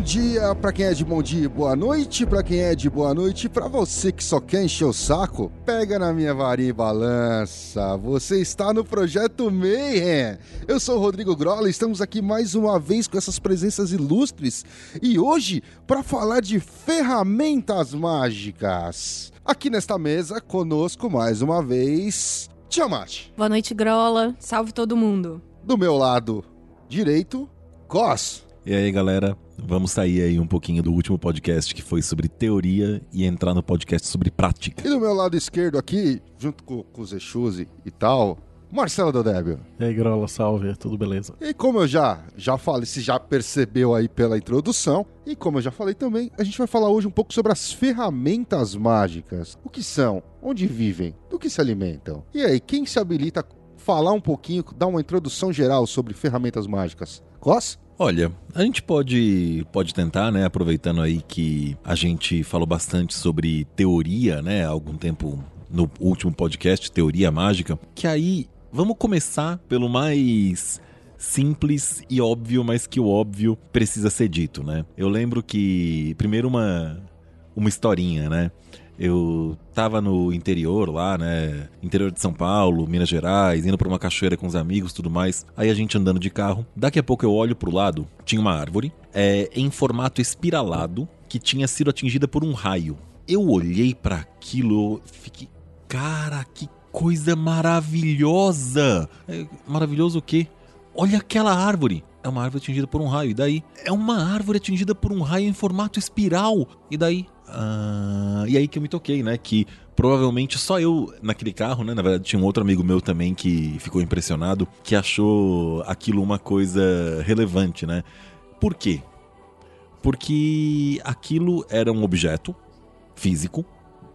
Bom dia para quem é de bom dia e boa noite, para quem é de boa noite, para você que só quer encher o saco, pega na minha varinha e balança. Você está no projeto Mayhem. Eu sou o Rodrigo Grola, estamos aqui mais uma vez com essas presenças ilustres e hoje para falar de ferramentas mágicas. Aqui nesta mesa conosco mais uma vez, Tiamat. Boa noite, Grola. Salve todo mundo. Do meu lado direito, Cos. E aí, galera, vamos sair aí um pouquinho do último podcast que foi sobre teoria e entrar no podcast sobre prática. E do meu lado esquerdo aqui, junto com, com o Zexuzi e tal, Marcelo Dodébio. E aí, Grola, salve, tudo beleza? E como eu já, já falei, se já percebeu aí pela introdução, e como eu já falei também, a gente vai falar hoje um pouco sobre as ferramentas mágicas. O que são? Onde vivem? Do que se alimentam? E aí, quem se habilita a falar um pouquinho, dar uma introdução geral sobre ferramentas mágicas? Cos? Olha, a gente pode, pode tentar, né? Aproveitando aí que a gente falou bastante sobre teoria, né? Há algum tempo no último podcast, Teoria Mágica. Que aí, vamos começar pelo mais simples e óbvio, mas que o óbvio precisa ser dito, né? Eu lembro que, primeiro, uma, uma historinha, né? Eu tava no interior lá, né? Interior de São Paulo, Minas Gerais, indo pra uma cachoeira com os amigos tudo mais. Aí a gente andando de carro. Daqui a pouco eu olho pro lado, tinha uma árvore é, em formato espiralado que tinha sido atingida por um raio. Eu olhei para aquilo, fiquei. Cara, que coisa maravilhosa! É, maravilhoso o quê? Olha aquela árvore! É uma árvore atingida por um raio. E daí? É uma árvore atingida por um raio em formato espiral. E daí? Ah, e aí que eu me toquei, né? Que provavelmente só eu naquele carro, né? Na verdade, tinha um outro amigo meu também que ficou impressionado, que achou aquilo uma coisa relevante, né? Por quê? Porque aquilo era um objeto físico,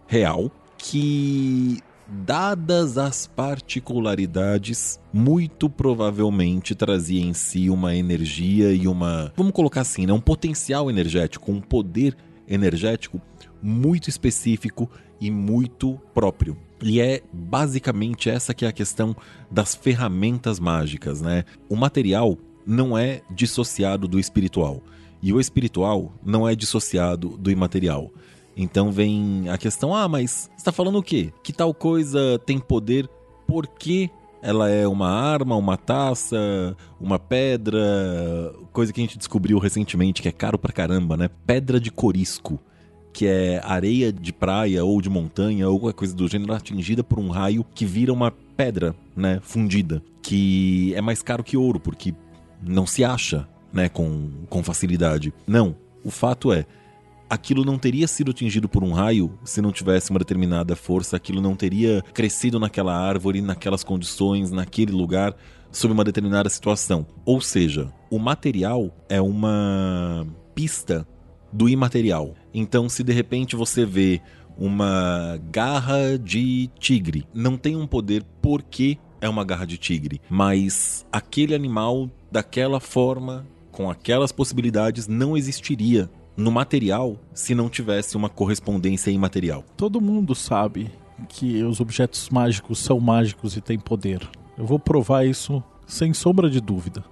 real, que dadas as particularidades, muito provavelmente trazia em si uma energia e uma, vamos colocar assim, né, um potencial energético, um poder energético muito específico e muito próprio. E é basicamente essa que é a questão das ferramentas mágicas, né? O material não é dissociado do espiritual e o espiritual não é dissociado do imaterial. Então vem a questão: ah, mas está falando o quê? Que tal coisa tem poder porque ela é uma arma, uma taça, uma pedra, coisa que a gente descobriu recentemente que é caro pra caramba, né? Pedra de corisco, que é areia de praia ou de montanha ou qualquer coisa do gênero atingida por um raio que vira uma pedra, né, fundida, que é mais caro que ouro porque não se acha, né, com, com facilidade. Não, o fato é aquilo não teria sido atingido por um raio se não tivesse uma determinada força, aquilo não teria crescido naquela árvore, naquelas condições, naquele lugar, sob uma determinada situação. Ou seja, o material é uma pista do imaterial. Então, se de repente você vê uma garra de tigre, não tem um poder porque é uma garra de tigre, mas aquele animal daquela forma, com aquelas possibilidades, não existiria no material se não tivesse uma correspondência imaterial. Todo mundo sabe que os objetos mágicos são mágicos e têm poder. Eu vou provar isso sem sombra de dúvida.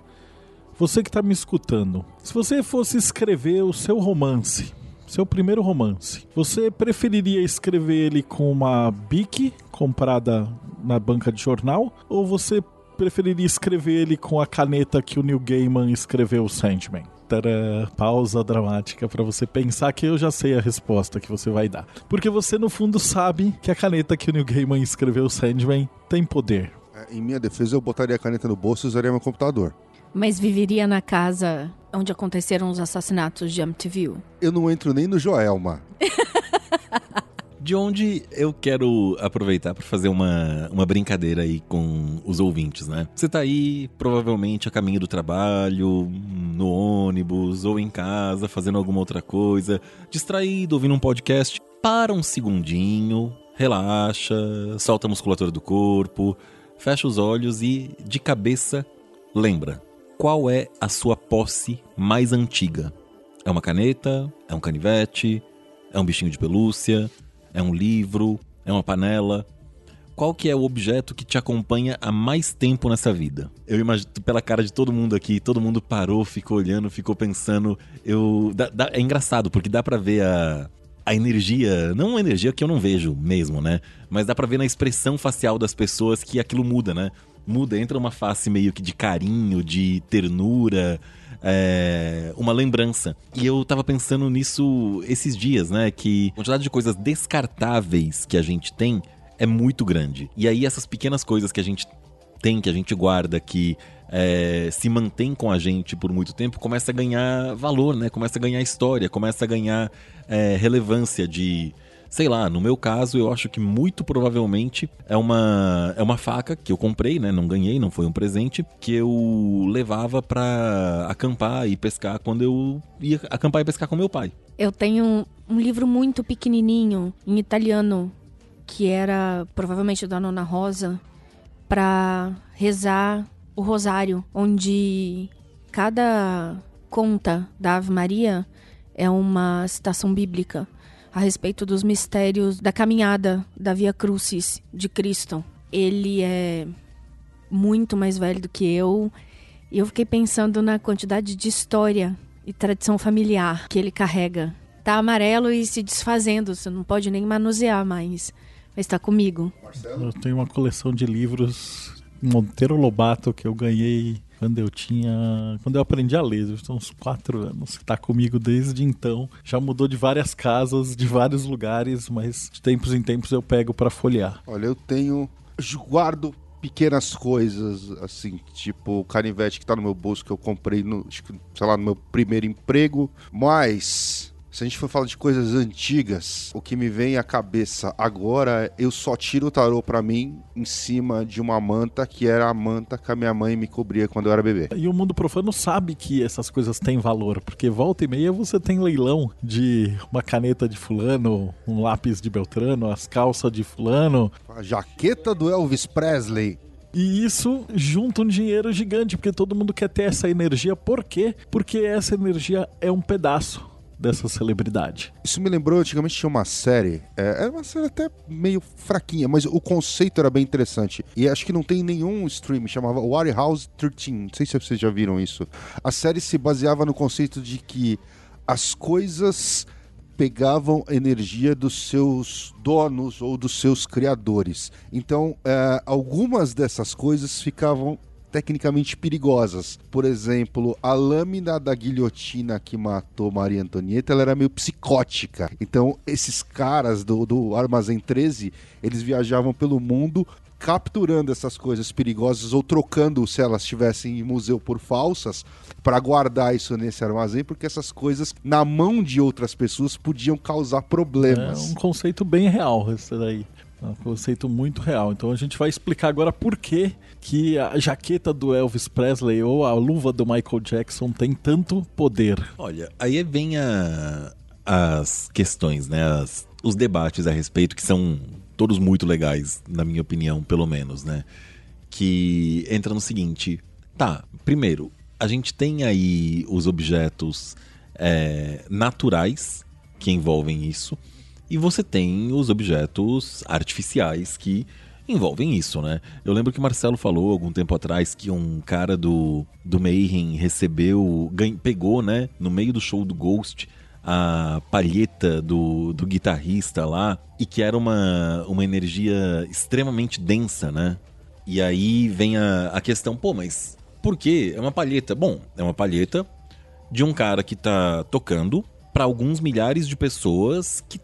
Você que está me escutando, se você fosse escrever o seu romance, seu primeiro romance, você preferiria escrever ele com uma bic comprada na banca de jornal ou você preferiria escrever ele com a caneta que o Neil Gaiman escreveu o Sandman? Tcharam, pausa dramática para você pensar que eu já sei a resposta que você vai dar. Porque você, no fundo, sabe que a caneta que o Neil Gaiman escreveu, Sandman, tem poder. É, Em minha defesa, eu botaria a caneta no bolso e usaria meu computador. Mas viveria na casa onde aconteceram os assassinatos de Amityville? Eu não entro nem no Joelma. De onde eu quero aproveitar para fazer uma, uma brincadeira aí com os ouvintes, né? Você tá aí, provavelmente a caminho do trabalho, no ônibus ou em casa, fazendo alguma outra coisa, distraído, ouvindo um podcast. Para um segundinho, relaxa, solta a musculatura do corpo, fecha os olhos e, de cabeça, lembra: qual é a sua posse mais antiga? É uma caneta? É um canivete? É um bichinho de pelúcia? É um livro? É uma panela? Qual que é o objeto que te acompanha há mais tempo nessa vida? Eu imagino pela cara de todo mundo aqui, todo mundo parou, ficou olhando, ficou pensando. Eu dá, dá, é engraçado porque dá para ver a, a energia, não uma energia que eu não vejo mesmo, né? Mas dá pra ver na expressão facial das pessoas que aquilo muda, né? Muda, entra uma face meio que de carinho, de ternura, é, uma lembrança. E eu tava pensando nisso esses dias, né? Que a quantidade de coisas descartáveis que a gente tem é muito grande. E aí essas pequenas coisas que a gente tem, que a gente guarda, que é, se mantém com a gente por muito tempo, começa a ganhar valor, né? Começa a ganhar história, começa a ganhar é, relevância de sei lá, no meu caso, eu acho que muito provavelmente é uma, é uma faca que eu comprei, né? Não ganhei, não foi um presente, que eu levava para acampar e pescar quando eu ia acampar e pescar com meu pai. Eu tenho um livro muito pequenininho em italiano que era provavelmente da Nona Rosa para rezar o rosário, onde cada conta da Ave Maria é uma citação bíblica a respeito dos mistérios da caminhada da Via Crucis de Cristo. Ele é muito mais velho do que eu e eu fiquei pensando na quantidade de história e tradição familiar que ele carrega. Tá amarelo e se desfazendo, você não pode nem manusear mais, mas tá comigo. Marcelo? Eu tenho uma coleção de livros Monteiro Lobato que eu ganhei quando eu tinha. Quando eu aprendi a ler, eu uns quatro anos. Tá comigo desde então. Já mudou de várias casas, de vários lugares, mas de tempos em tempos eu pego para folhear. Olha, eu tenho. Guardo pequenas coisas, assim, tipo o canivete que tá no meu bolso que eu comprei no, sei lá, no meu primeiro emprego, mas se a gente for falar de coisas antigas, o que me vem à cabeça agora, eu só tiro o tarô para mim em cima de uma manta que era a manta que a minha mãe me cobria quando eu era bebê. E o mundo profano sabe que essas coisas têm valor, porque volta e meia você tem leilão de uma caneta de fulano, um lápis de Beltrano, as calças de fulano, a jaqueta do Elvis Presley. E isso junta um dinheiro gigante, porque todo mundo quer ter essa energia. Por quê? Porque essa energia é um pedaço dessa celebridade. Isso me lembrou, antigamente tinha uma série, é, era uma série até meio fraquinha, mas o conceito era bem interessante. E acho que não tem nenhum stream, chamava Warehouse 13, não sei se vocês já viram isso. A série se baseava no conceito de que as coisas pegavam energia dos seus donos ou dos seus criadores. Então, é, algumas dessas coisas ficavam tecnicamente perigosas. Por exemplo, a lâmina da guilhotina que matou Maria Antonieta, ela era meio psicótica. Então, esses caras do, do Armazém 13, eles viajavam pelo mundo capturando essas coisas perigosas ou trocando se elas estivessem em museu por falsas para guardar isso nesse armazém, porque essas coisas na mão de outras pessoas podiam causar problemas. É um conceito bem real esse daí. É um conceito muito real. Então a gente vai explicar agora por que, que a jaqueta do Elvis Presley ou a luva do Michael Jackson tem tanto poder. Olha, aí vem a, as questões, né? As, os debates a respeito que são todos muito legais, na minha opinião, pelo menos, né? Que entra no seguinte: tá, primeiro, a gente tem aí os objetos é, naturais que envolvem isso. E você tem os objetos artificiais que envolvem isso, né? Eu lembro que o Marcelo falou algum tempo atrás que um cara do, do Mayhem recebeu, pegou, né, no meio do show do Ghost, a palheta do, do guitarrista lá, e que era uma, uma energia extremamente densa, né? E aí vem a, a questão, pô, mas por que? É uma palheta. Bom, é uma palheta de um cara que tá tocando para alguns milhares de pessoas que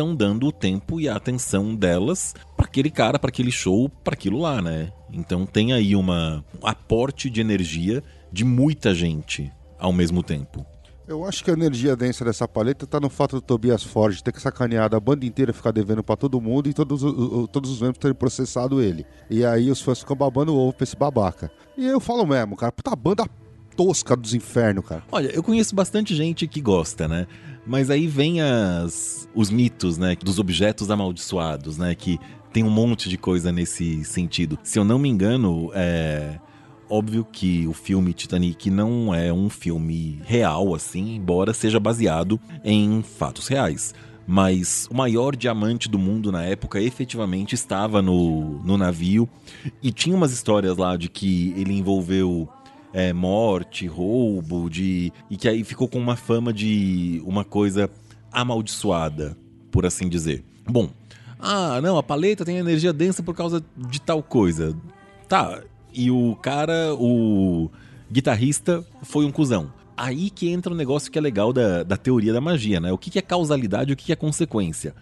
estão dando o tempo e a atenção delas para aquele cara, para aquele show, para aquilo lá, né? Então tem aí uma um aporte de energia de muita gente ao mesmo tempo. Eu acho que a energia densa dessa paleta tá no fato do Tobias Forge ter que sacanear a banda inteira ficar devendo pra todo mundo e todos, os- todos os membros terem processado ele. E aí os fãs ficam babando ovo pra esse babaca. E eu falo mesmo, cara, puta banda tosca dos infernos, cara. Olha, eu conheço bastante gente que gosta, né? Mas aí vem as, os mitos, né? Dos objetos amaldiçoados, né? Que tem um monte de coisa nesse sentido. Se eu não me engano, é óbvio que o filme Titanic não é um filme real, assim, embora seja baseado em fatos reais. Mas o maior diamante do mundo na época efetivamente estava no, no navio. E tinha umas histórias lá de que ele envolveu é, morte, roubo, de e que aí ficou com uma fama de uma coisa amaldiçoada, por assim dizer. Bom, ah, não, a paleta tem energia densa por causa de tal coisa. Tá, e o cara, o guitarrista, foi um cuzão. Aí que entra um negócio que é legal da, da teoria da magia, né? O que que é causalidade e o que que é consequência?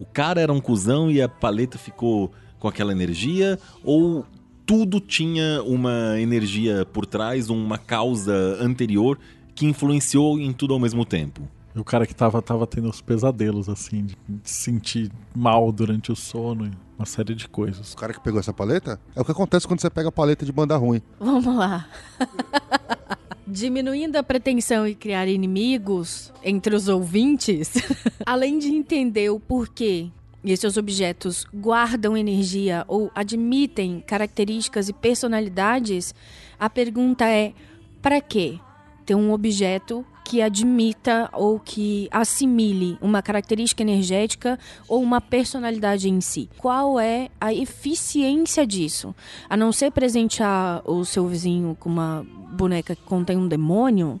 O cara era um cuzão e a paleta ficou com aquela energia? Ou tudo tinha uma energia por trás, uma causa anterior que influenciou em tudo ao mesmo tempo? E o cara que tava, tava tendo os pesadelos, assim, de de se sentir mal durante o sono e uma série de coisas. O cara que pegou essa paleta é o que acontece quando você pega a paleta de banda ruim. Vamos lá. Diminuindo a pretensão e criar inimigos entre os ouvintes, além de entender o porquê esses objetos guardam energia ou admitem características e personalidades, a pergunta é: para quê ter um objeto que admita ou que assimile uma característica energética ou uma personalidade em si? Qual é a eficiência disso? A não ser presentear o seu vizinho com uma boneca que contém um demônio,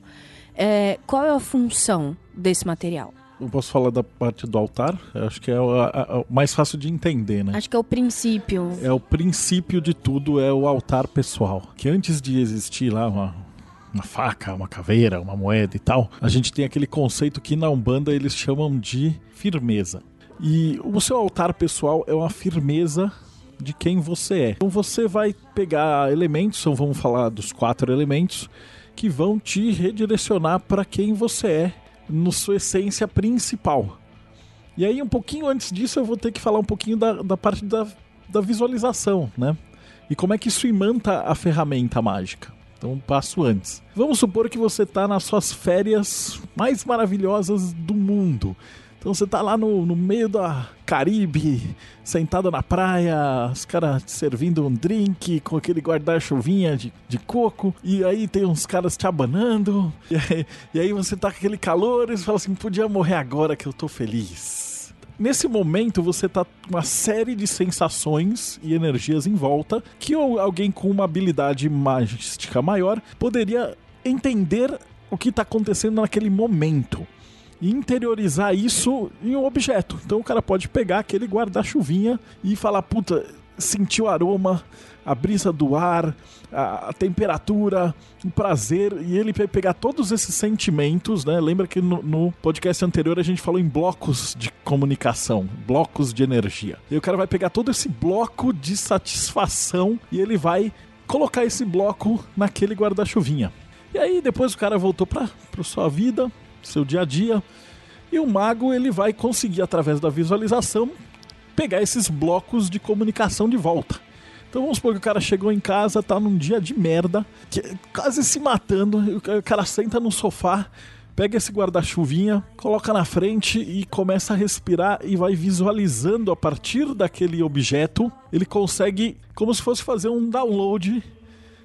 é, qual é a função desse material? Eu posso falar da parte do altar? Eu acho que é o, mais fácil de entender, né? Acho que é o princípio. É o princípio de tudo, é o altar pessoal. Que antes de existir lá uma, uma faca, uma caveira, uma moeda e tal, a gente tem aquele conceito que na Umbanda eles chamam de firmeza. E o seu altar pessoal é uma firmeza de quem você é. Então você vai pegar elementos, então vamos falar dos quatro elementos, que vão te redirecionar para quem você é, na sua essência principal. E aí, um pouquinho antes disso, eu vou ter que falar um pouquinho da, da parte da, da visualização, né? E como é que isso imanta a ferramenta mágica. Então, um passo antes. Vamos supor que você está nas suas férias mais maravilhosas do mundo. Então você tá lá no, no meio da Caribe, sentado na praia, os caras servindo um drink com aquele guarda-chuvinha de, de coco, e aí tem uns caras te abanando, e aí, e aí você tá com aquele calor e você fala assim: podia morrer agora que eu tô feliz. Nesse momento você tá com uma série de sensações e energias em volta que alguém com uma habilidade magística maior poderia entender o que tá acontecendo naquele momento e interiorizar isso em um objeto. Então o cara pode pegar aquele guarda-chuvinha e falar, puta, sentir o aroma, a brisa do ar, a, a temperatura, o prazer, e ele vai pegar todos esses sentimentos, né? Lembra que no, no podcast anterior a gente falou em blocos de comunicação, blocos de energia. E o cara vai pegar todo esse bloco de satisfação e ele vai colocar esse bloco naquele guarda-chuvinha. E aí depois o cara voltou para sua vida, seu dia a dia, e o mago ele vai conseguir através da visualização pegar esses blocos de comunicação de volta. Então vamos supor que o cara chegou em casa, tá num dia de merda, que- quase se matando, o cara senta no sofá, pega esse guarda-chuvinha, coloca na frente e começa a respirar e vai visualizando a partir daquele objeto, ele consegue como se fosse fazer um download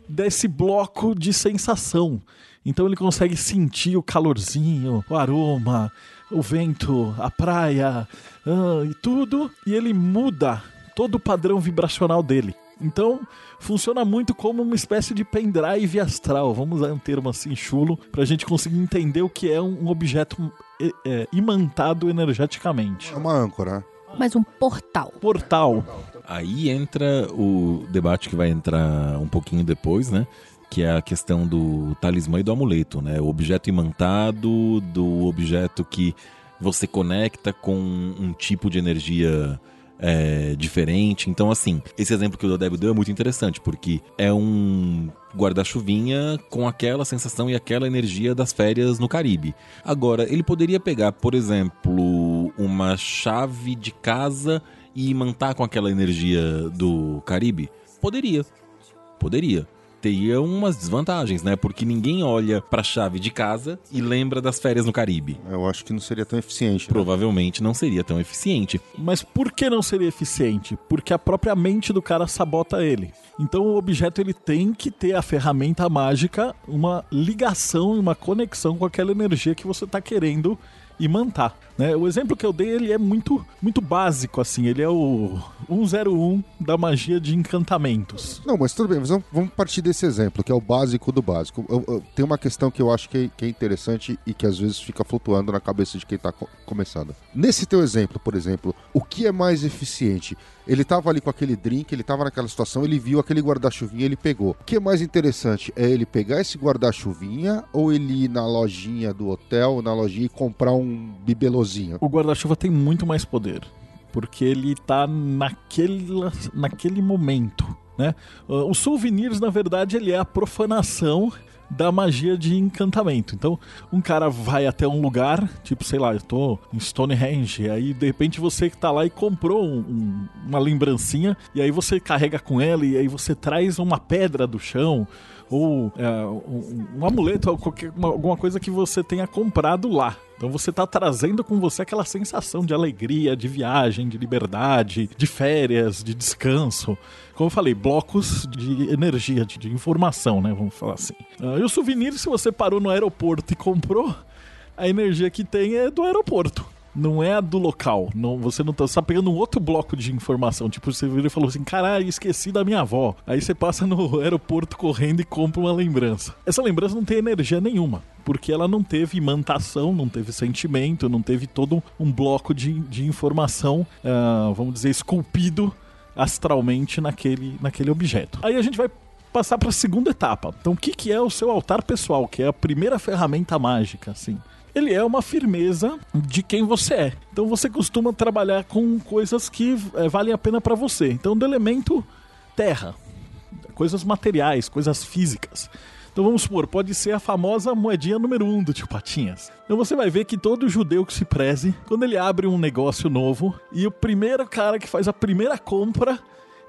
desse bloco de sensação. Então ele consegue sentir o calorzinho, o aroma, o vento, a praia ah, e tudo, e ele muda todo o padrão vibracional dele. Então, funciona muito como uma espécie de pendrive astral. Vamos usar um termo assim chulo para a gente conseguir entender o que é um objeto é, é, imantado energeticamente. É uma âncora. Mas um portal. Portal. Aí entra o debate que vai entrar um pouquinho depois, né? Que é a questão do talismã e do amuleto, né? O objeto imantado, do objeto que você conecta com um tipo de energia é, diferente. Então, assim, esse exemplo que o Dodebo deu é muito interessante, porque é um guarda-chuvinha com aquela sensação e aquela energia das férias no Caribe. Agora, ele poderia pegar, por exemplo, uma chave de casa e mantar com aquela energia do Caribe? Poderia. Poderia teria umas desvantagens, né? Porque ninguém olha pra chave de casa e lembra das férias no Caribe. Eu acho que não seria tão eficiente. né? Provavelmente não seria tão eficiente. Mas por que não seria eficiente? Porque a própria mente do cara sabota ele. Então o objeto ele tem que ter a ferramenta mágica, uma ligação e uma conexão com aquela energia que você está querendo imantar. Né? O exemplo que eu dei ele é muito, muito básico, assim. Ele é o 101 da magia de encantamentos. Não, mas tudo bem, mas vamos, partir desse exemplo, que é o básico do básico. Eu- eu- tem uma questão que eu acho que é, que é interessante e que às vezes fica flutuando na cabeça de quem tá co- começando. Nesse teu exemplo, por exemplo, o que é mais eficiente? Ele tava ali com aquele drink, ele tava naquela situação, ele viu aquele guarda-chuvinha, ele pegou. O que é mais interessante? É ele pegar esse guarda-chuvinha ou ele ir na lojinha do hotel, na lojinha e comprar um bibelozinho? O guarda-chuva tem muito mais poder. Porque ele tá naquele, naquele momento, né? Uh, Os souvenirs, na verdade, ele é a profanação da magia de encantamento. Então, um cara vai até um lugar, tipo, sei lá, eu tô em Stonehenge, aí de repente você que tá lá e comprou um- um- uma lembrancinha, e aí você carrega com ela, e aí você traz uma pedra do chão, ou é, um, um amuleto, ou qualquer, uma- alguma coisa que você tenha comprado lá. Então você tá trazendo com você aquela sensação de alegria, de viagem, de liberdade, de férias, de descanso. Como eu falei, blocos de energia, de, de informação, né? Vamos falar assim. Ah, e o souvenir, se você parou no aeroporto e comprou, a energia que tem é do aeroporto. Não é a do local. Não, você não tá, você tá pegando um outro bloco de informação. Tipo, você vira e falou assim: caralho, esqueci da minha avó. Aí você passa no aeroporto correndo e compra uma lembrança. Essa lembrança não tem energia nenhuma. Porque ela não teve imantação, não teve sentimento, não teve todo um bloco de, de informação, ah, vamos dizer, esculpido astralmente naquele, naquele objeto. Aí a gente vai passar para a segunda etapa. Então, o que, que é o seu altar pessoal, que é a primeira ferramenta mágica, assim? Ele é uma firmeza de quem você é. Então, você costuma trabalhar com coisas que eh, valem a pena para você. Então, do elemento terra, coisas materiais, coisas físicas. Então vamos supor, pode ser a famosa moedinha número um do tio Patinhas. Então você vai ver que todo judeu que se preze, quando ele abre um negócio novo e o primeiro cara que faz a primeira compra,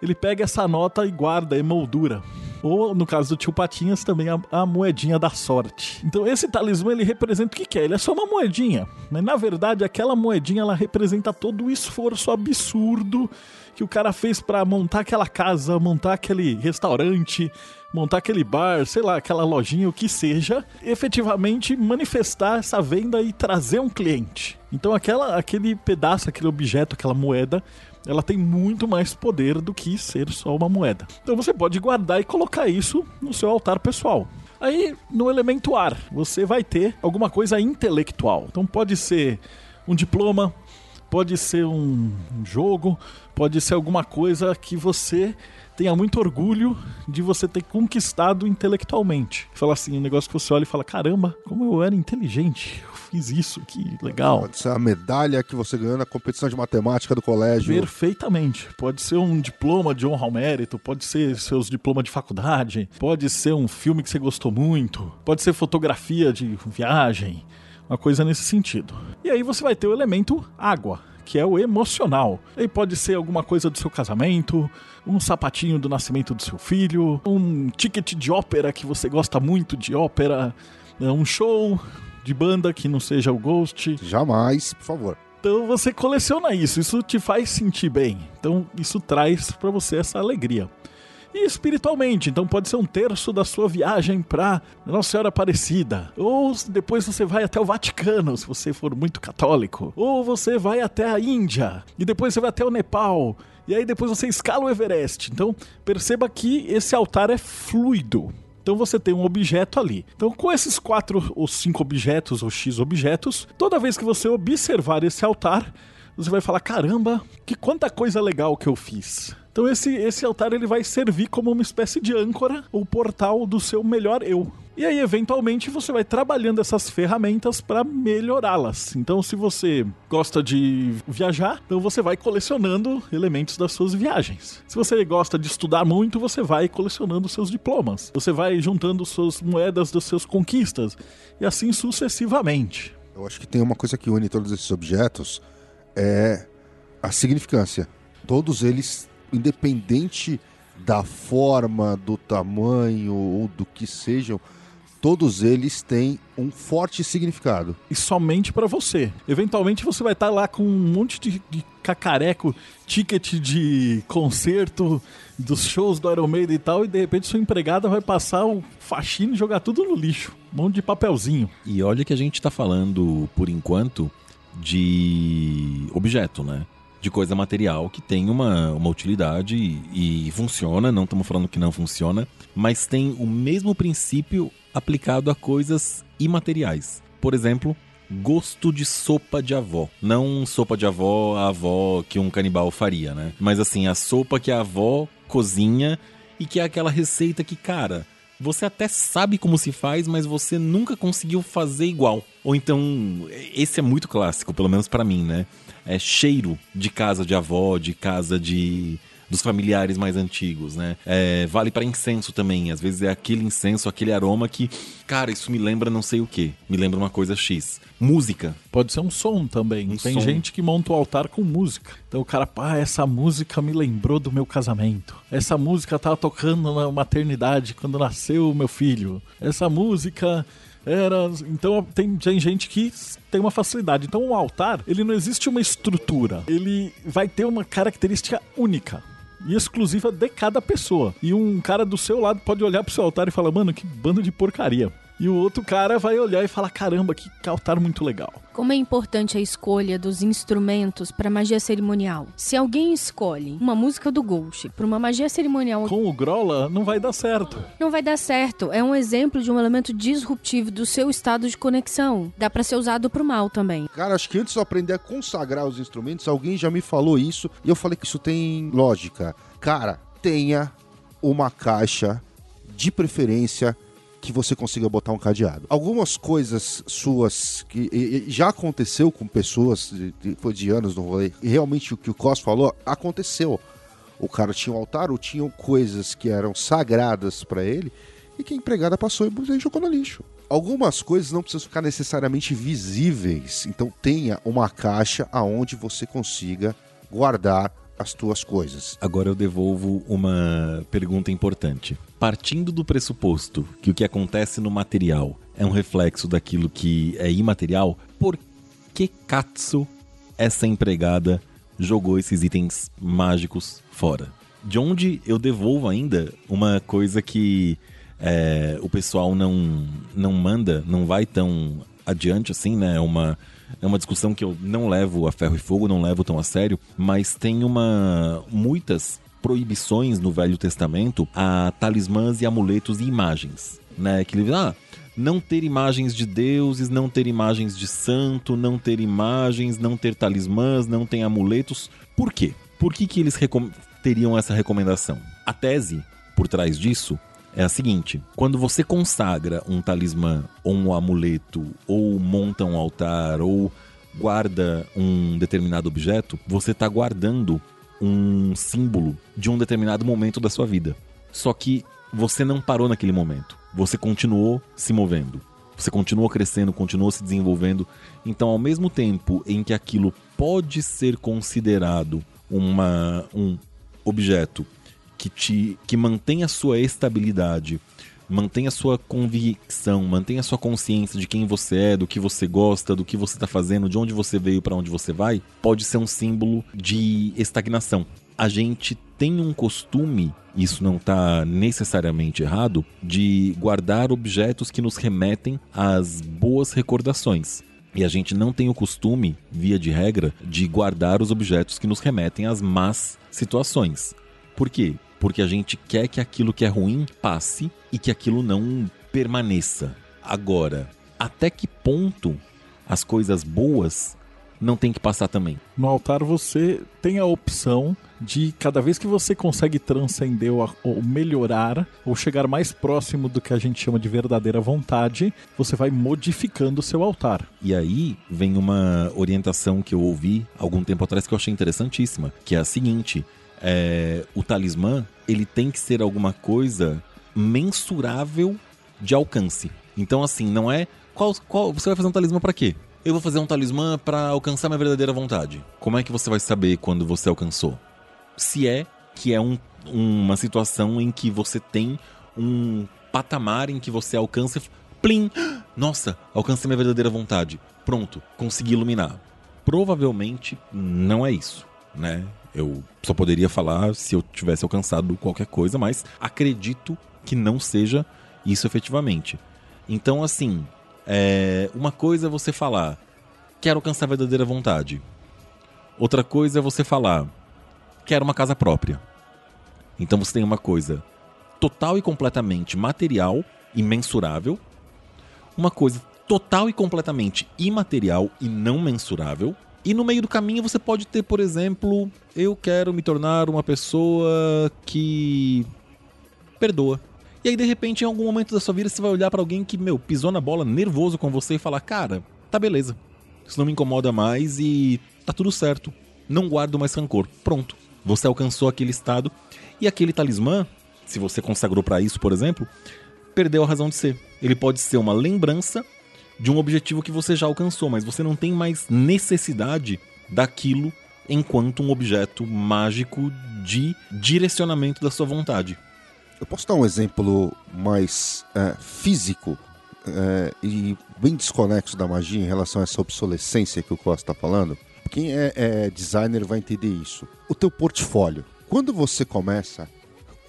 ele pega essa nota e guarda, é moldura. Ou, no caso do tio Patinhas, também a, a moedinha da sorte. Então, esse talismã, ele representa o que, que é? Ele é só uma moedinha. Mas, na verdade, aquela moedinha, ela representa todo o esforço absurdo que o cara fez para montar aquela casa, montar aquele restaurante, montar aquele bar, sei lá, aquela lojinha, o que seja, efetivamente manifestar essa venda e trazer um cliente. Então aquela, aquele pedaço, aquele objeto, aquela moeda, ela tem muito mais poder do que ser só uma moeda. Então você pode guardar e colocar isso no seu altar pessoal. Aí, no elemento ar, você vai ter alguma coisa intelectual. Então pode ser um diploma, pode ser um jogo, pode ser alguma coisa que você tenha muito orgulho de você ter conquistado intelectualmente. Fala assim, um negócio que você olha e fala: caramba, como eu era inteligente, fiz isso, que legal. Pode ser a medalha que você ganhou na competição de matemática do colégio. Perfeitamente. Pode ser um diploma de honra ao mérito, pode ser seus diplomas de faculdade, pode ser um filme que você gostou muito, pode ser fotografia de viagem, uma coisa nesse sentido. E aí você vai ter o elemento água, que é o emocional. Aí pode ser alguma coisa do seu casamento, um sapatinho do nascimento do seu filho, um ticket de ópera que você gosta muito de ópera, né, um show de banda que não seja o Ghost, Jamais, por favor. então você coleciona isso, isso te faz sentir bem. Então isso traz pra você essa alegria. E espiritualmente, então pode ser um terço da sua viagem pra Nossa Senhora Aparecida. Ou depois você vai até o Vaticano, se você for muito católico. Ou você vai até a Índia. E depois você vai até o Nepal. E aí depois você escala o Everest. Então perceba que esse altar é fluido. Então você tem um objeto ali. Então, com esses quatro ou cinco objetos ou X objetos, toda vez que você observar esse altar, você vai falar: caramba, que quanta coisa legal que eu fiz. Então esse, esse altar ele vai servir como uma espécie de âncora, o portal do seu melhor eu. E aí, eventualmente, você vai trabalhando essas ferramentas para melhorá-las. Então, se você gosta de viajar, então você vai colecionando elementos das suas viagens. Se você gosta de estudar muito, você vai colecionando seus diplomas. Você vai juntando suas moedas das suas conquistas. E assim sucessivamente. Eu acho que tem uma coisa que une todos esses objetos, é a significância. Todos eles, independente da forma, do tamanho ou do que sejam, todos eles têm um forte significado. E somente para você. Eventualmente você vai estar lá com um monte de, de cacareco, ticket de concerto, dos shows do Iron Maiden e tal, e de repente sua empregada vai passar o faxina e jogar tudo no lixo. Um monte de papelzinho. E olha que a gente tá falando, por enquanto, de objeto, né? De coisa material que tem uma, uma utilidade e, e funciona, não estamos falando que não funciona, mas tem o mesmo princípio aplicado a coisas imateriais. Por exemplo, gosto de sopa de avó. Não sopa de avó, a avó que um canibal faria, né? Mas assim, a sopa que a avó cozinha e que é aquela receita que, cara, você até sabe como se faz, mas você nunca conseguiu fazer igual. Ou então, esse é muito clássico, pelo menos para mim, né? É cheiro de casa de avó, de casa de dos familiares mais antigos, né? É, vale para incenso também. Às vezes é aquele incenso, aquele aroma que, cara, isso me lembra não sei o que. Me lembra uma coisa X. Música. Pode ser um som também. Um Tem som. gente que monta o altar com música. Então o cara, pá, essa música me lembrou do meu casamento. Essa música tava tocando na maternidade quando nasceu o meu filho. Essa música era. Então tem, tem gente que tem uma facilidade. Então o altar, ele não existe uma estrutura. Ele vai ter uma característica única. E exclusiva de cada pessoa. E um cara do seu lado pode olhar pro seu altar e falar, mano, que bando de porcaria. E o outro cara vai olhar e falar, caramba, que altar muito legal. Como é importante a escolha dos instrumentos para magia cerimonial. Se alguém escolhe uma música do Ghost para uma magia cerimonial, Com o Grola não vai dar certo. não vai dar certo. É um exemplo de um elemento disruptivo do seu estado de conexão. Dá para ser usado pro mal também. Cara, acho que antes de eu aprender a consagrar os instrumentos, alguém já me falou isso e eu falei que isso tem lógica. Cara, tenha uma caixa de preferência que você consiga botar um cadeado. Algumas coisas suas que e- e já aconteceu com pessoas de, de, de anos no rolê. E realmente o que o Cos falou aconteceu. O cara tinha um altar ou tinham coisas que eram sagradas para ele e que a empregada passou e jogou no lixo. Algumas coisas não precisam ficar necessariamente visíveis, então tenha uma caixa aonde você consiga guardar as tuas coisas. Agora eu devolvo uma pergunta importante. Partindo do pressuposto que o que acontece no material é um reflexo daquilo que é imaterial, por que Katsu, essa empregada, jogou esses itens mágicos fora? De onde eu devolvo ainda uma coisa que é, o pessoal não, não manda, não vai tão adiante assim, né? Uma, é uma discussão que eu não levo a ferro e fogo, não levo tão a sério, mas tem uma muitas proibições no Velho Testamento a talismãs e amuletos e imagens, né? Que ele ah, não ter imagens de deuses, não ter imagens de santo, não ter imagens, não ter talismãs, não ter amuletos. Por quê? Por que, que eles teriam essa recomendação? A tese por trás disso é a seguinte: quando você consagra um talismã ou um amuleto, ou monta um altar, ou guarda um determinado objeto, você está guardando um símbolo de um determinado momento da sua vida. Só que você não parou naquele momento. Você continuou se movendo. Você continuou crescendo, continuou se desenvolvendo. Então, ao mesmo tempo em que aquilo pode ser considerado uma, um objeto que te que mantém a sua estabilidade, mantém a sua convicção, mantém a sua consciência de quem você é, do que você gosta, do que você está fazendo, de onde você veio para onde você vai, pode ser um símbolo de estagnação. A gente tem um costume, isso não está necessariamente errado, de guardar objetos que nos remetem às boas recordações. E a gente não tem o costume, via de regra, de guardar os objetos que nos remetem às más situações. Por quê? Porque a gente quer que aquilo que é ruim passe e que aquilo não permaneça. Agora, até que ponto as coisas boas não tem que passar também. No altar você tem a opção de cada vez que você consegue transcender ou, melhorar ou chegar mais próximo do que a gente chama de verdadeira vontade, você vai modificando o seu altar. E aí vem uma orientação que eu ouvi algum tempo atrás que eu achei interessantíssima, que é a seguinte: é, o talismã ele tem que ser alguma coisa mensurável de alcance. Então assim, não é qual, qual você vai fazer um talismã para quê? Eu vou fazer um talismã para alcançar minha verdadeira vontade. Como é que você vai saber quando você alcançou? Se é que é um, uma situação em que você tem um patamar em que você alcança plim, nossa, alcancei minha verdadeira vontade. Pronto, consegui iluminar. Provavelmente não é isso, né? Eu só poderia falar se eu tivesse alcançado qualquer coisa, mas acredito que não seja isso efetivamente. Então, assim, é, uma coisa é você falar, quero alcançar a verdadeira vontade. Outra coisa é você falar, quero uma casa própria. Então você tem uma coisa total e completamente material e mensurável, uma coisa total e completamente imaterial e não mensurável. E no meio do caminho você pode ter, por exemplo, eu quero me tornar uma pessoa que perdoa. E aí, de repente, em algum momento da sua vida, você vai olhar para alguém que, meu, pisou na bola nervoso com você e falar: Cara, tá beleza. Isso não me incomoda mais e tá tudo certo. Não guardo mais rancor. Pronto. Você alcançou aquele estado. E aquele talismã, se você consagrou para isso, por exemplo, perdeu a razão de ser. Ele pode ser uma lembrança de um objetivo que você já alcançou, mas você não tem mais necessidade daquilo enquanto um objeto mágico de direcionamento da sua vontade. Eu posso dar um exemplo mais é, físico é, e bem desconexo da magia em relação a essa obsolescência que o Costa está falando? Quem é, é designer vai entender isso. O teu portfólio. Quando você começa,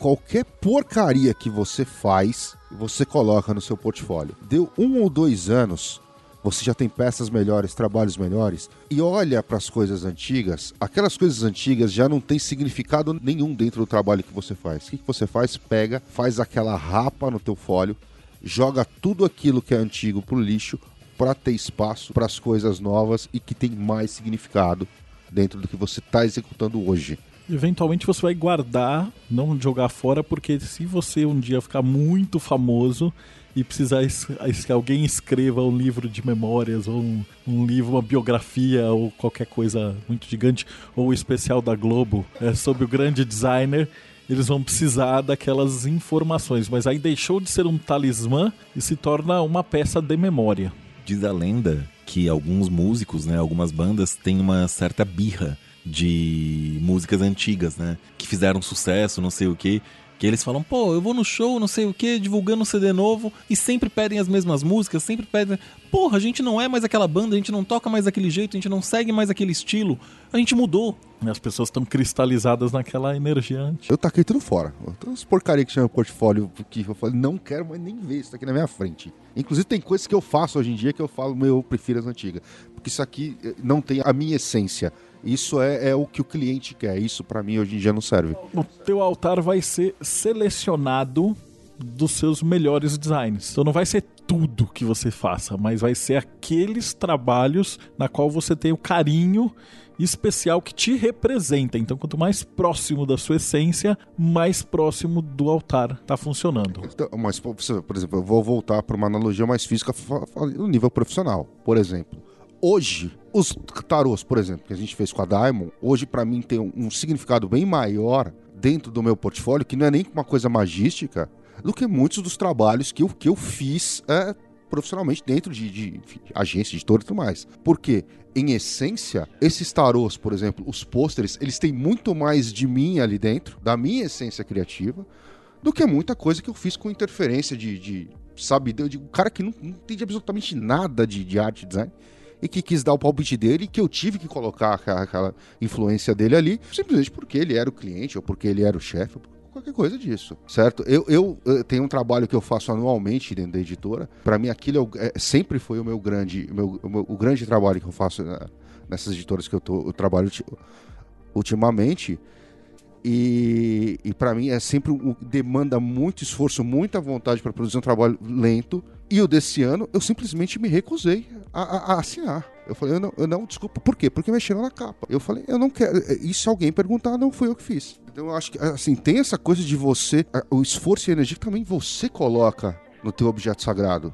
qualquer porcaria que você faz, você coloca no seu portfólio. Deu um ou dois anos, você já tem peças melhores, trabalhos melhores, e olha para as coisas antigas, aquelas coisas antigas já não tem significado nenhum dentro do trabalho que você faz. O que, você faz? Pega, faz aquela rapa no teu fólio, joga tudo aquilo que é antigo pro lixo para ter espaço para as coisas novas e que tem mais significado dentro do que você está executando hoje eventualmente você vai guardar, não jogar fora, porque se você um dia ficar muito famoso, e precisar que alguém escreva um livro de memórias ou um, um, livro, uma biografia ou qualquer coisa muito gigante ou especial da Globo é, sobre o grande designer, eles vão precisar daquelas informações. Mas aí deixou de ser um talismã e se torna uma peça de memória. Diz a lenda que alguns músicos, né, algumas bandas têm uma certa birra de músicas antigas, né, que fizeram sucesso, não sei o que que eles falam, pô, eu vou no show, não sei o que, divulgando um CD novo e sempre pedem as mesmas músicas, sempre pedem. Porra, a gente não é mais aquela banda, a gente não toca mais daquele jeito, a gente não segue mais aquele estilo, a gente mudou. E as pessoas estão cristalizadas naquela energia antes. Eu taquei tudo fora. Todas porcaria que chama portfólio que eu falei, não quero mais nem ver isso aqui na minha frente. Inclusive tem coisas que eu faço hoje em dia que eu falo, meu, eu prefiro as antigas. Porque isso aqui eh, não tem a minha essência. Isso é, é o que o cliente quer. Isso para mim hoje em dia não serve. O teu altar vai ser selecionado dos seus melhores designs. Então não vai ser tudo que você faça, mas vai ser aqueles trabalhos na qual você tem o carinho especial que te representa. Então, quanto mais próximo da sua essência, mais próximo do altar está funcionando. Então, mas, por exemplo, eu vou voltar para uma analogia mais física no nível profissional. Por exemplo, hoje, os tarôs, por exemplo, que a gente fez com a Diamond, hoje para mim tem um, significado bem maior dentro do meu portfólio, que não é nem uma coisa magística, do que muitos dos trabalhos que eu, que eu fiz é, profissionalmente dentro de, de, de agência, editora e tudo mais. Porque, em essência, esses tarôs, por exemplo, os pôsteres, eles têm muito mais de mim ali dentro, da minha essência criativa, do que muita coisa que eu fiz com interferência de, de sabe, de um cara que não, não entende absolutamente nada de, de arte design e que quis dar o palpite dele que eu tive que colocar aquela, influência dele ali, simplesmente porque ele era o cliente ou porque ele era o chefe, qualquer coisa disso, certo? Eu, eu, eu, tenho um trabalho que eu faço anualmente dentro da editora. Para mim, aquilo é, é, sempre foi o meu grande, meu, o, meu, o grande trabalho que eu faço na, nessas editoras que eu, tô, eu trabalho ultimamente. E, e para mim é sempre um, demanda muito esforço, muita vontade para produzir um trabalho lento. E o desse ano eu simplesmente me recusei a, a, a assinar. Eu falei, eu não, eu não, desculpa, por quê? Porque mexeram na capa. Eu falei, eu não quero. E se alguém perguntar, não fui eu que fiz. Então eu acho que, assim, tem essa coisa de você, o esforço e a energia que também você coloca no teu objeto sagrado.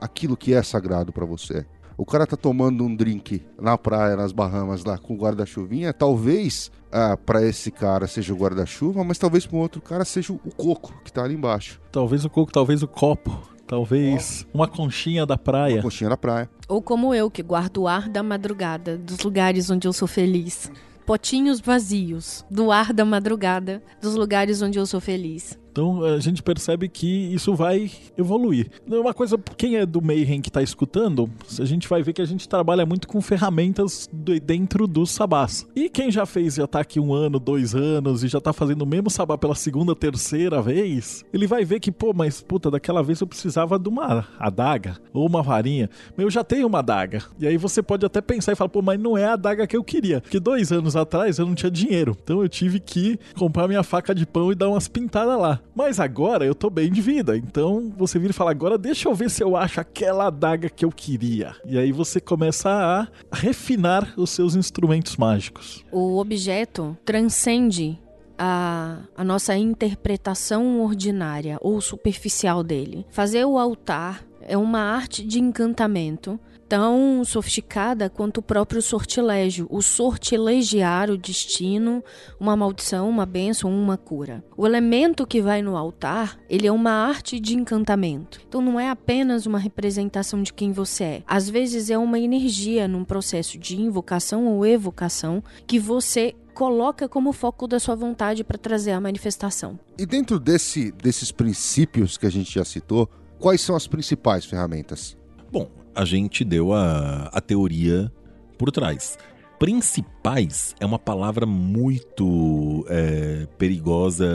Aquilo que é sagrado para você. O cara tá tomando um drink na praia, nas Bahamas, lá com guarda-chuvinha. Talvez ah, para esse cara seja o guarda-chuva, mas talvez para um outro cara seja o coco que tá ali embaixo. Talvez o coco, talvez o copo. Talvez uma conchinha da praia. Uma conchinha da praia. Ou como eu, que guardo o ar da madrugada, dos lugares onde eu sou feliz. Potinhos vazios, do ar da madrugada, dos lugares onde eu sou feliz. Então a gente percebe que isso vai evoluir. Uma coisa, quem é do Mayhem que está escutando, a gente vai ver que a gente trabalha muito com ferramentas dentro dos sabás. E quem já fez, já tá aqui um ano, dois anos e já tá fazendo o mesmo sabá pela segunda, terceira vez, ele vai ver que, pô, mas puta, daquela vez eu precisava de uma adaga ou uma varinha. Mas eu já tenho uma adaga. E aí você pode até pensar e falar, pô, mas não é a adaga que eu queria. Porque dois anos atrás eu não tinha dinheiro. Então eu tive que comprar minha faca de pão e dar umas pintadas lá. Mas agora eu tô bem de vida. Então você vira e fala: agora deixa eu ver se eu acho aquela adaga que eu queria. E aí você começa a refinar os seus instrumentos mágicos. O objeto transcende a, a, nossa interpretação ordinária ou superficial dele. Fazer o altar é uma arte de encantamento tão sofisticada quanto o próprio sortilégio, o sortilegiar o destino, uma maldição, uma bênção, uma cura. O elemento que vai no altar, ele é uma arte de encantamento. Então não é apenas uma representação de quem você é. Às vezes é uma energia num processo de invocação ou evocação que você coloca como foco da sua vontade para trazer a manifestação. E dentro desse, desses princípios que a gente já citou, quais são as principais ferramentas? Bom, a gente deu a, a teoria por trás. Principais é uma palavra muito é, perigosa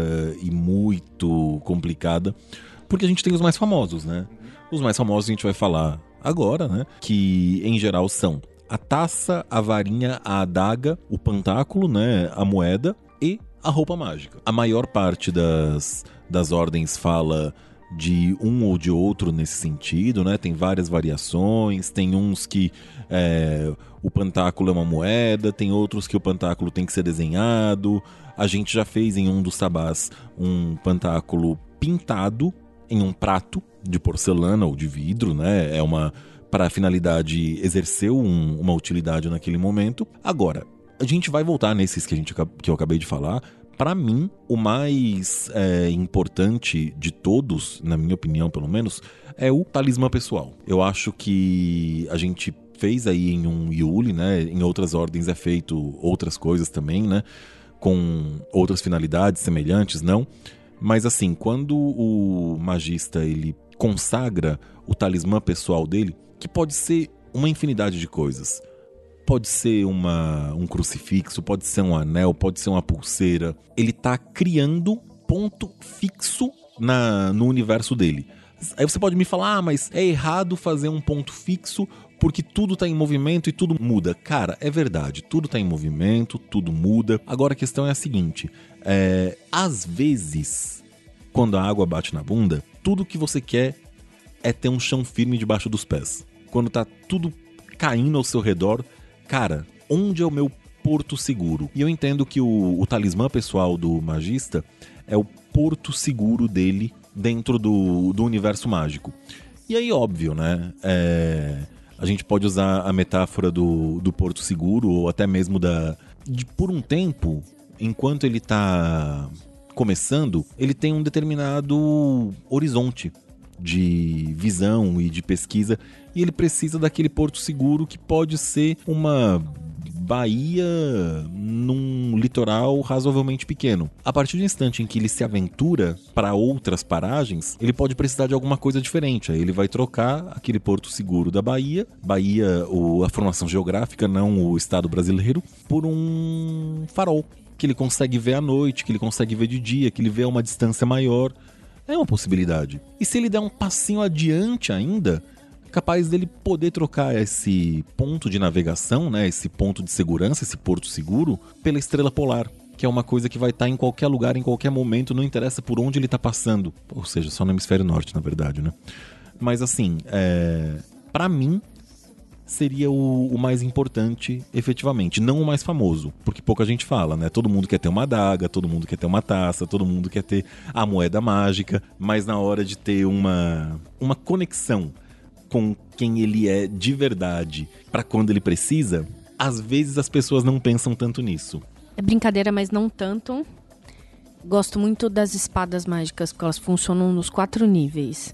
e muito complicada, porque a gente tem os mais famosos, né? Os mais famosos a gente vai falar agora, né? Que em geral são a taça, a varinha, a adaga, o pantáculo, né? A moeda e a roupa mágica. A maior parte das, das ordens fala de um ou de outro nesse sentido, né? Tem várias variações, tem uns que é, o pantáculo é uma moeda, tem outros que o pantáculo tem que ser desenhado. A gente já fez em um dos sabás um pantáculo pintado em um prato de porcelana ou de vidro, né? É uma para a finalidade exerceu um, uma utilidade naquele momento. Agora, a gente vai voltar nesses que a gente que eu acabei de falar, para mim, o mais é, importante de todos, na minha opinião pelo menos, é o talismã pessoal. Eu acho que a gente fez aí em um Yuli, né? Em outras ordens é feito outras coisas também, né? Com outras finalidades semelhantes, não. Mas assim, quando o magista ele consagra o talismã pessoal dele, que pode ser uma infinidade de coisas pode ser uma, um crucifixo, pode ser um anel, pode ser uma pulseira. Ele está criando ponto fixo na, no universo dele. Aí você pode me falar, ah, mas é errado fazer um ponto fixo porque tudo está em movimento e tudo muda. Cara, é verdade, tudo está em movimento, tudo muda. Agora a questão é a seguinte: é, às vezes, quando a água bate na bunda, tudo que você quer é ter um chão firme debaixo dos pés. Quando tá tudo caindo ao seu redor, cara, onde é o meu porto seguro? E eu entendo que o, o talismã pessoal do magista é o porto seguro dele dentro do, do universo mágico. E aí, óbvio, né? É, a gente pode usar a metáfora do, do porto seguro, ou até mesmo da. De, por um tempo, enquanto ele está começando, ele tem um determinado horizonte de visão e de pesquisa e ele precisa daquele porto seguro que pode ser uma Bahia num litoral razoavelmente pequeno. A partir do instante em que ele se aventura para outras paragens, ele pode precisar de alguma coisa diferente. Aí ele vai trocar aquele porto seguro da Bahia, Bahia, a formação geográfica, não o estado brasileiro, por um farol que ele consegue ver à noite, que ele consegue ver de dia, que ele vê a uma distância maior. É uma possibilidade. E se ele der um passinho adiante ainda, capaz dele poder trocar esse ponto de navegação, né, esse ponto de segurança, esse porto seguro, pela estrela polar, que é uma coisa que vai estar em qualquer lugar, em qualquer momento, não interessa por onde ele está passando. Ou seja, só no hemisfério norte, na verdade, né? Mas assim, é... para mim, seria o, o, mais importante, efetivamente, não o mais famoso, porque pouca gente fala, né? Todo mundo quer ter uma adaga, todo mundo quer ter uma taça, todo mundo quer ter a moeda mágica, mas na hora de ter uma, uma conexão com quem ele é de verdade para quando ele precisa, às vezes as pessoas não pensam tanto nisso. É brincadeira, mas não tanto. Gosto muito das espadas mágicas, porque elas funcionam nos quatro níveis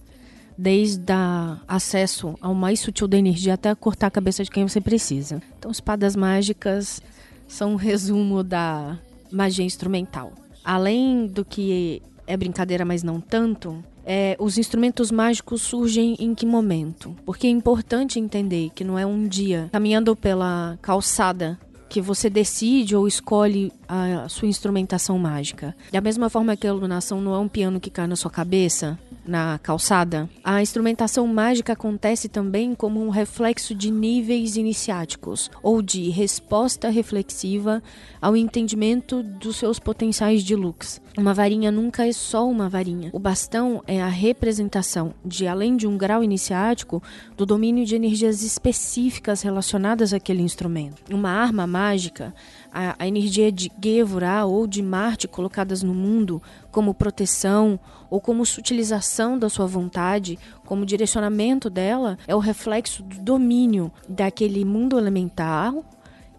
desde a acesso ao mais sutil da energia até cortar a cabeça de quem você precisa. Então, espadas mágicas são um resumo da magia instrumental. Além do que é brincadeira, mas não tanto, é, os instrumentos mágicos surgem em que momento? Porque é importante entender que não é um dia caminhando pela calçada que você decide ou escolhe a sua instrumentação mágica. Da mesma forma que a iluminação não é um piano que cai na sua cabeça, na calçada, a instrumentação mágica acontece também como um reflexo de níveis iniciáticos ou de resposta reflexiva ao entendimento dos seus potenciais de lux. Uma varinha nunca é só uma varinha. O bastão é a representação de, além de um grau iniciático, do domínio de energias específicas relacionadas àquele instrumento. Uma arma mágica a, a energia de Gevurah ou de Marte colocadas no mundo como proteção ou como sutilização da sua vontade, como direcionamento dela, é o reflexo do domínio daquele mundo elemental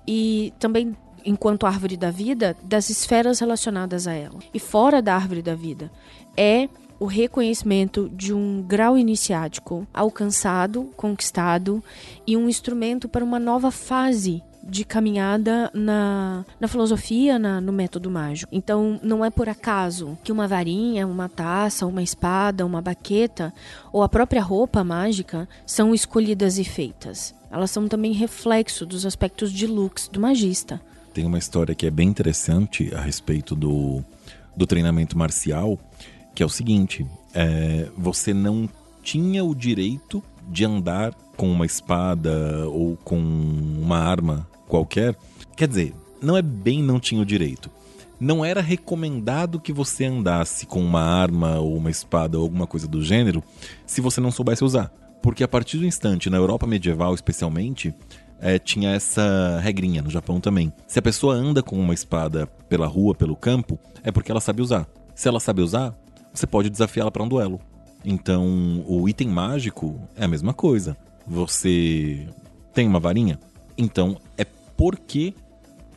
e também enquanto árvore da vida, das esferas relacionadas a ela. E fora da árvore da vida é o reconhecimento de um grau iniciático alcançado, conquistado e um instrumento para uma nova fase de caminhada na, na filosofia, na, no método mágico. Então, não é por acaso que uma varinha, uma taça, uma espada, uma baqueta ou a própria roupa mágica são escolhidas e feitas. Elas são também reflexo dos aspectos de lux do magista. Tem uma história que é bem interessante a respeito do, do treinamento marcial, que é o seguinte: é, você não tinha o direito de andar com uma espada ou com uma arma qualquer. Quer dizer, não é bem não tinha o direito. Não era recomendado que você andasse com uma arma ou uma espada ou alguma coisa do gênero se você não soubesse usar. Porque a partir do instante, na Europa medieval especialmente, é, tinha essa regrinha, no Japão também. Se a pessoa anda com uma espada pela rua, pelo campo, é porque ela sabe usar. Se ela sabe usar, você pode desafiá-la para um duelo. Então, o item mágico é a mesma coisa. Você tem uma varinha? Então é porque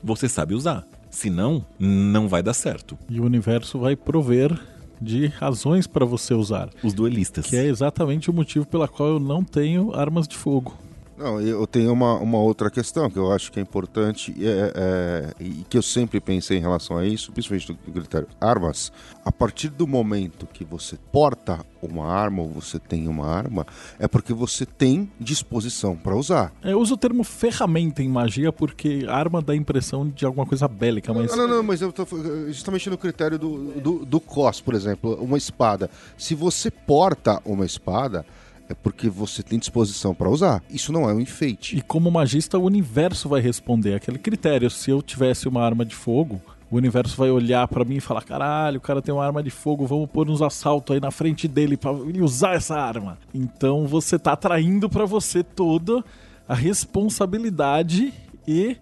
você sabe usar. Senão, não vai dar certo. E o universo vai prover de razões para você usar. Os duelistas. Que é exatamente o motivo pela qual eu não tenho armas de fogo. Não, eu tenho uma, uma outra questão que eu acho que é importante é, é, e que eu sempre pensei em relação a isso, principalmente do critério armas. A partir do momento que você porta uma arma ou você tem uma arma, é porque você tem disposição para usar. É, eu uso o termo ferramenta em magia porque arma dá a impressão de alguma coisa bélica, mas... Não, não, não mas eu tô justamente no critério do, do, do COS, por exemplo, uma espada. Se você porta uma espada é porque você tem disposição para usar. Isso não é um enfeite. E como magista, o universo vai responder aquele critério. Se eu tivesse uma arma de fogo, o universo vai olhar para mim e falar: caralho, o cara tem uma arma de fogo, vamos pôr uns assaltos aí na frente dele para ele usar essa arma. Então você tá atraindo para você toda a responsabilidade e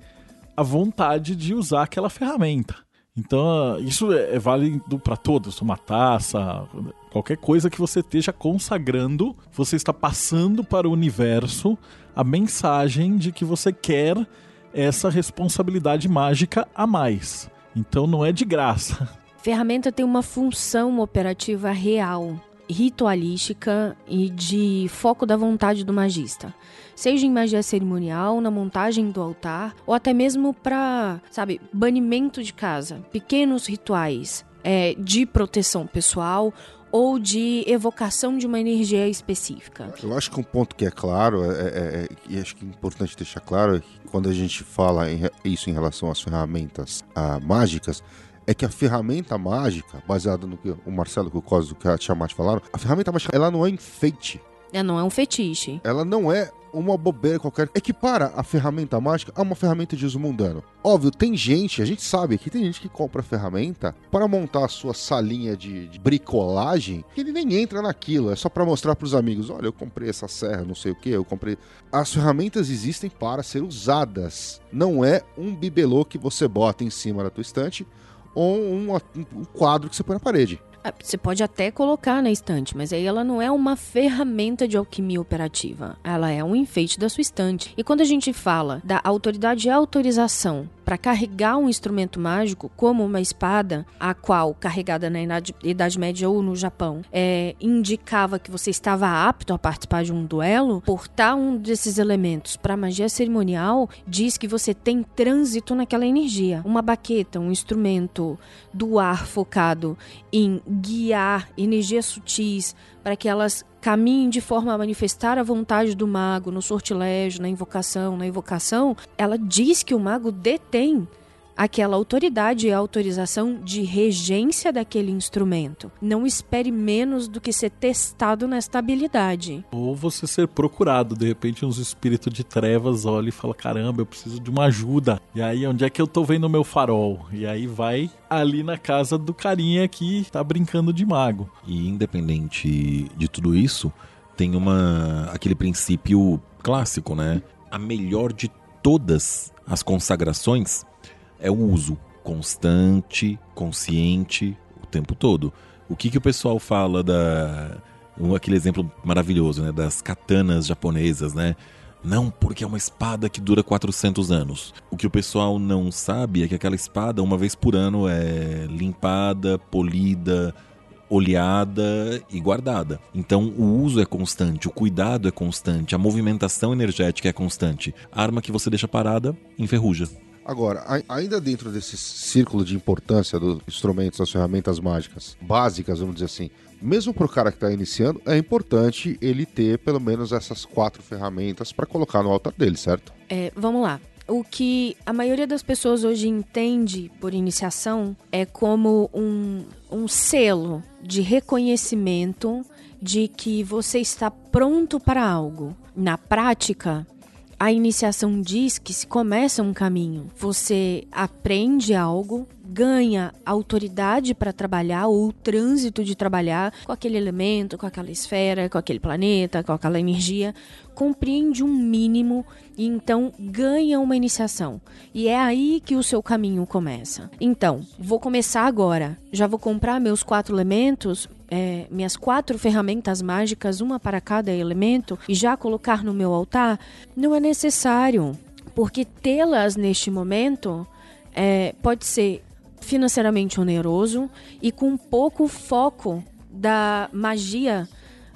a vontade de usar aquela ferramenta. Então, isso é, é válido para todos, uma taça, qualquer coisa que você esteja consagrando, você está passando para o universo a mensagem de que você quer essa responsabilidade mágica a mais. Então não é de graça. Ferramenta tem uma função operativa real, ritualística e de foco da vontade do magista seja em magia cerimonial, na montagem do altar, ou até mesmo para, sabe, banimento de casa, pequenos rituais é, de proteção pessoal ou de evocação de uma energia específica. Eu acho que um ponto que é claro, é, é, é, e acho que é importante deixar claro, é que quando a gente fala em, isso em relação às ferramentas mágicas, é que a ferramenta mágica, baseada no que o Marcelo, que o Cosmo, que a Tiamat falaram, a ferramenta mágica, ela não é enfeite. Ela não é um fetiche. Ela não é uma bobeira qualquer, equipara a ferramenta mágica a uma ferramenta de uso mundano. Óbvio, tem gente, a gente sabe que tem gente que compra ferramenta para montar a sua salinha de, de bricolagem, que ele nem entra naquilo, é só para mostrar para os amigos, olha, eu comprei essa serra, não sei o que, eu comprei. As ferramentas existem para ser usadas. Não é um bibelô que você bota em cima da tua estante ou um, um quadro que você põe na parede. Ah, Você pode até colocar na estante, mas aí ela não é uma ferramenta de alquimia operativa. Ela é um enfeite da sua estante. E quando a gente fala da autoridade e autorização para carregar um instrumento mágico, como uma espada, a qual, carregada na Idade, Média ou no Japão, é, indicava que você estava apto a participar de um duelo, portar um desses elementos para magia cerimonial diz que você tem trânsito naquela energia. Uma baqueta, um instrumento do ar focado em guiar energias sutis para que elas caminhem de forma a manifestar a vontade do mago no sortilégio, na invocação, na evocação, ela diz que o mago detém aquela autoridade e autorização de regência daquele instrumento. Não espere menos do que ser testado nesta habilidade. Ou você ser procurado, de repente uns espíritos de trevas olham e falam, caramba, eu preciso de uma ajuda. E aí, onde é que eu tô vendo o meu farol? E aí vai ali na casa do carinha que tá brincando de mago. E independente de tudo isso, tem uma aquele princípio clássico, né? A melhor de todas as consagrações é o uso constante, consciente, o tempo todo. O que, que o pessoal fala da. um- aquele exemplo maravilhoso, né? Das katanas japonesas, né? Não, porque é uma espada que dura 400 anos. O que o pessoal não sabe é que aquela espada, uma vez por ano, é limpada, polida, oleada e guardada. Então o uso é constante, o cuidado é constante, a movimentação energética é constante. A arma que você deixa parada, enferruja. Agora, a- ainda dentro desse círculo de importância dos instrumentos, das ferramentas mágicas básicas, vamos dizer assim, mesmo para o cara que está iniciando, é importante ele ter pelo menos essas quatro ferramentas para colocar no altar dele, certo? É, vamos lá. O que a maioria das pessoas hoje entende por iniciação é como um, um selo de reconhecimento de que você está pronto para algo. Na prática, a iniciação diz que se começa um caminho. Você aprende algo, ganha autoridade para trabalhar ou o trânsito de trabalhar com aquele elemento, com aquela esfera, com aquele planeta, com aquela energia, compreende um mínimo e então ganha uma iniciação. E é aí que o seu caminho começa. Então, vou começar agora. Já vou comprar meus quatro elementos, é, minhas quatro ferramentas mágicas, uma para cada elemento, e já colocar no meu altar? Não é necessário, porque tê-las neste momento é, pode ser financeiramente oneroso e com pouco foco da magia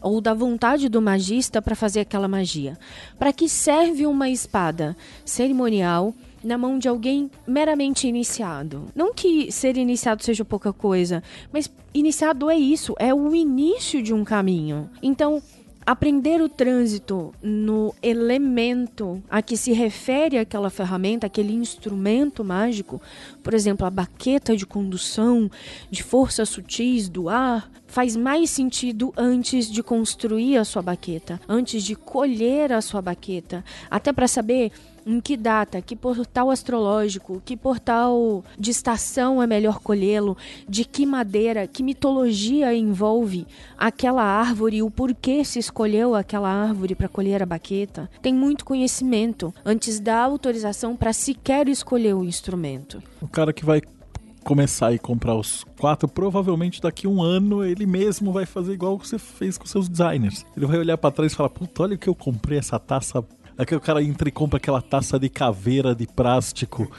ou da vontade do magista para fazer aquela magia. Para que serve uma espada cerimonial na mão de alguém meramente iniciado? Não que ser iniciado seja pouca coisa, mas iniciado é isso, é o início de um caminho. Então, aprender o trânsito no elemento a que se refere aquela ferramenta, aquele instrumento mágico, por exemplo, a baqueta de condução, de forças sutis do ar, faz mais sentido antes de construir a sua baqueta, antes de colher a sua baqueta, até para saber em que data, que portal astrológico, que portal de estação é melhor colhê-lo, de que madeira, que mitologia envolve aquela árvore e o porquê se escolheu aquela árvore para colher a baqueta. Tem muito conhecimento antes da autorização para sequer escolher o instrumento. O cara que vai começar e comprar os quatro, provavelmente daqui um ano ele mesmo vai fazer igual você fez com seus designers. Ele vai olhar pra trás e falar: Puta, olha o que eu comprei essa taça. Aqui o cara entra e compra aquela taça de caveira de plástico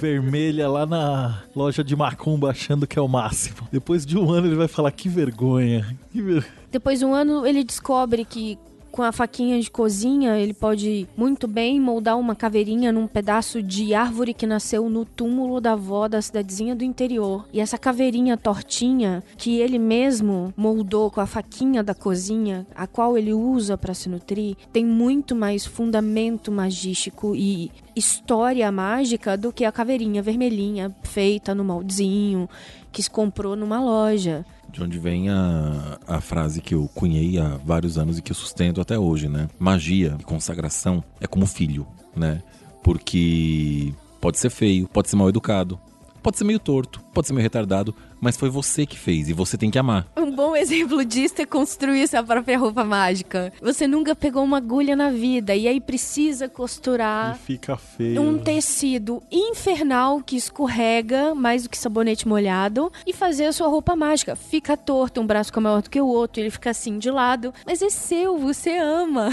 vermelha lá na loja de macumba achando que é o máximo. Depois de um ano ele vai falar: Que vergonha. Que ver... Depois de um ano, ele descobre que com a faquinha de cozinha, ele pode muito bem moldar uma caveirinha num pedaço de árvore que nasceu no túmulo da avó da cidadezinha do interior. E essa caveirinha tortinha que ele mesmo moldou com a faquinha da cozinha, a qual ele usa para se nutrir, tem muito mais fundamento magístico e história mágica do que a caveirinha vermelhinha feita no moldezinho que se comprou numa loja. De onde vem a, a frase que eu cunhei há vários anos e que eu sustento até hoje, né? Magia, consagração, é como filho, né? Porque pode ser feio, pode ser mal educado, pode ser meio torto, pode ser meio retardado, mas foi você que fez e você tem que amar. Bom exemplo disso é construir sua própria roupa mágica. Você nunca pegou uma agulha na vida e aí precisa costurar E fica feio. um tecido infernal que escorrega mais do que sabonete molhado e fazer a sua roupa mágica. Fica torto, um braço fica maior do que o outro, ele fica assim de lado, mas é seu, você ama.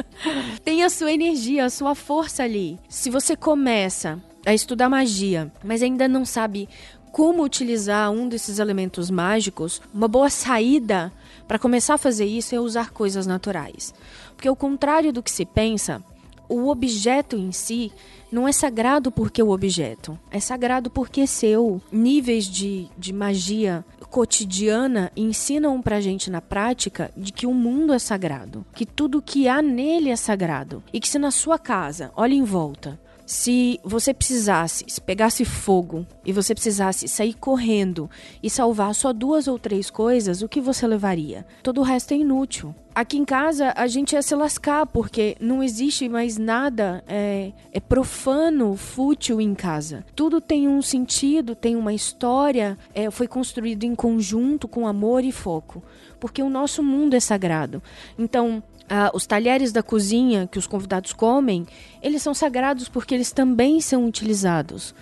Tem a sua energia, a sua força ali. Se você começa a estudar magia, mas ainda não sabe como utilizar um desses elementos mágicos, uma boa saída para começar a fazer isso é usar coisas naturais. Porque ao contrário do que se pensa, o objeto em si não é sagrado porque o objeto, é sagrado porque seu. Níveis de, de magia cotidiana ensinam pra gente na prática de que o mundo é sagrado, que tudo que há nele é sagrado. E que se na sua casa, olha em volta, se você precisasse, se pegasse fogo e você precisasse sair correndo e salvar só duas ou três coisas, o que você levaria? Todo o resto é inútil. Aqui em casa a gente ia se lascar porque não existe mais nada é, é profano, fútil em casa. Tudo tem um sentido, tem uma história, é, foi construído em conjunto com amor e foco, porque o nosso mundo é sagrado. Então ah, os talheres da cozinha que os convidados comem, eles são sagrados porque eles também são utilizados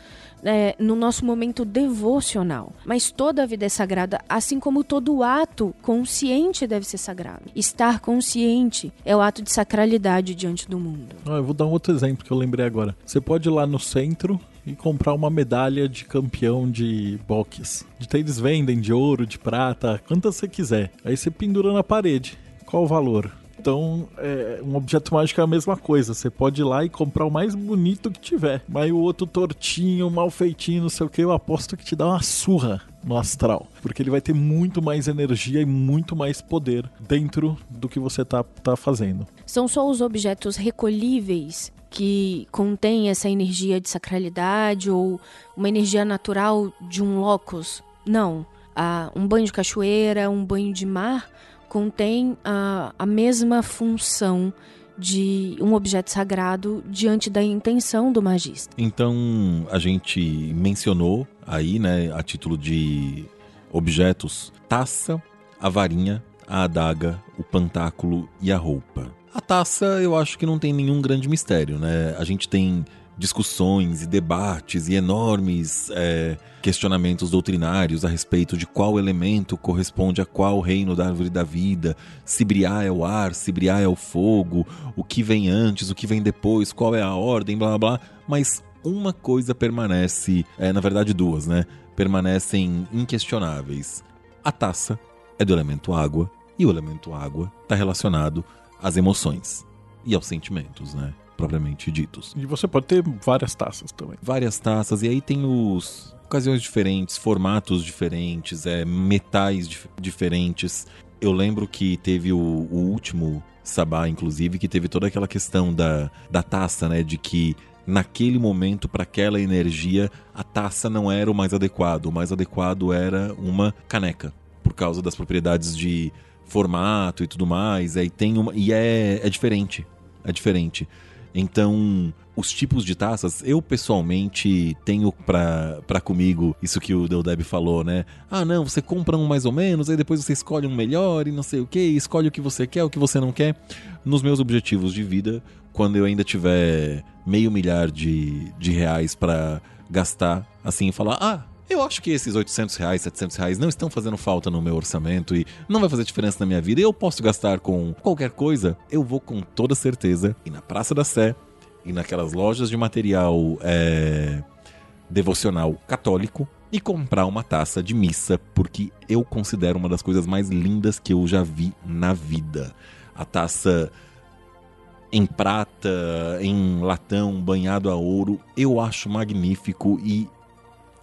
é, no nosso momento devocional. Mas toda a vida é sagrada, assim como todo ato consciente deve ser sagrado. Estar consciente é o ato de sacralidade diante do mundo. Ah, eu vou dar um outro exemplo que eu lembrei agora. Você pode ir lá no centro e comprar uma medalha de campeão de boxe. Eles vendem de ouro, de prata, quantas você quiser. Aí você pendura na parede. Qual o valor? Então, é, um objeto mágico é a mesma coisa. Você pode ir lá e comprar o mais bonito que tiver. Mas o outro tortinho, mal feitinho, não sei o que, eu aposto que te dá uma surra no astral. Porque ele vai ter muito mais energia e muito mais poder dentro do que você tá, tá fazendo. São só os objetos recolhíveis que contêm essa energia de sacralidade ou uma energia natural de um locus? Não. Ah, um banho de cachoeira, um banho de mar contém a, a mesma função de um objeto sagrado diante da intenção do magista. Então, a gente mencionou aí, né, a título de objetos, taça, a varinha, a adaga, o pantáculo e a roupa. A taça, eu acho que não tem nenhum grande mistério, né? A gente tem discussões e debates e enormes é, questionamentos doutrinários a respeito de qual elemento corresponde a qual reino da árvore da vida, se Briar é o ar, se Briar é o fogo, o que vem antes, o que vem depois, qual é a ordem, blá blá blá. Mas uma coisa permanece, é, na verdade duas, né? Permanecem inquestionáveis. A taça é do elemento água e o elemento água está relacionado às emoções e aos sentimentos, né? Propriamente ditos. E você pode ter várias taças também. Várias taças, e aí tem os ocasiões diferentes, formatos diferentes, é, metais dif diferentes. Eu lembro que teve o, o último Sabá, inclusive, que teve toda aquela questão da, da taça, né? De que naquele momento, para aquela energia, a taça não era o mais adequado. O mais adequado era uma caneca, por causa das propriedades de formato e tudo mais. Aí tem uma. E é, é diferente. É diferente. Então, os tipos de taças, eu pessoalmente tenho pra, comigo isso que o Deldeb falou, né? Ah, não, você compra um mais ou menos, aí depois você escolhe um melhor e não sei o que, escolhe o que você quer, o que você não quer. Nos meus objetivos de vida, quando eu ainda tiver meio milhar de, de reais para gastar, assim, falar, ah, eu acho que esses 800 reais, 700 reais não estão fazendo falta no meu orçamento e não vai fazer diferença na minha vida. Eu posso gastar com qualquer coisa. Eu vou com toda certeza ir na Praça da Sé e naquelas lojas de material é, devocional católico e comprar uma taça de missa, porque eu considero uma das coisas mais lindas que eu já vi na vida. A taça em prata, em latão, banhado a ouro, eu acho magnífico e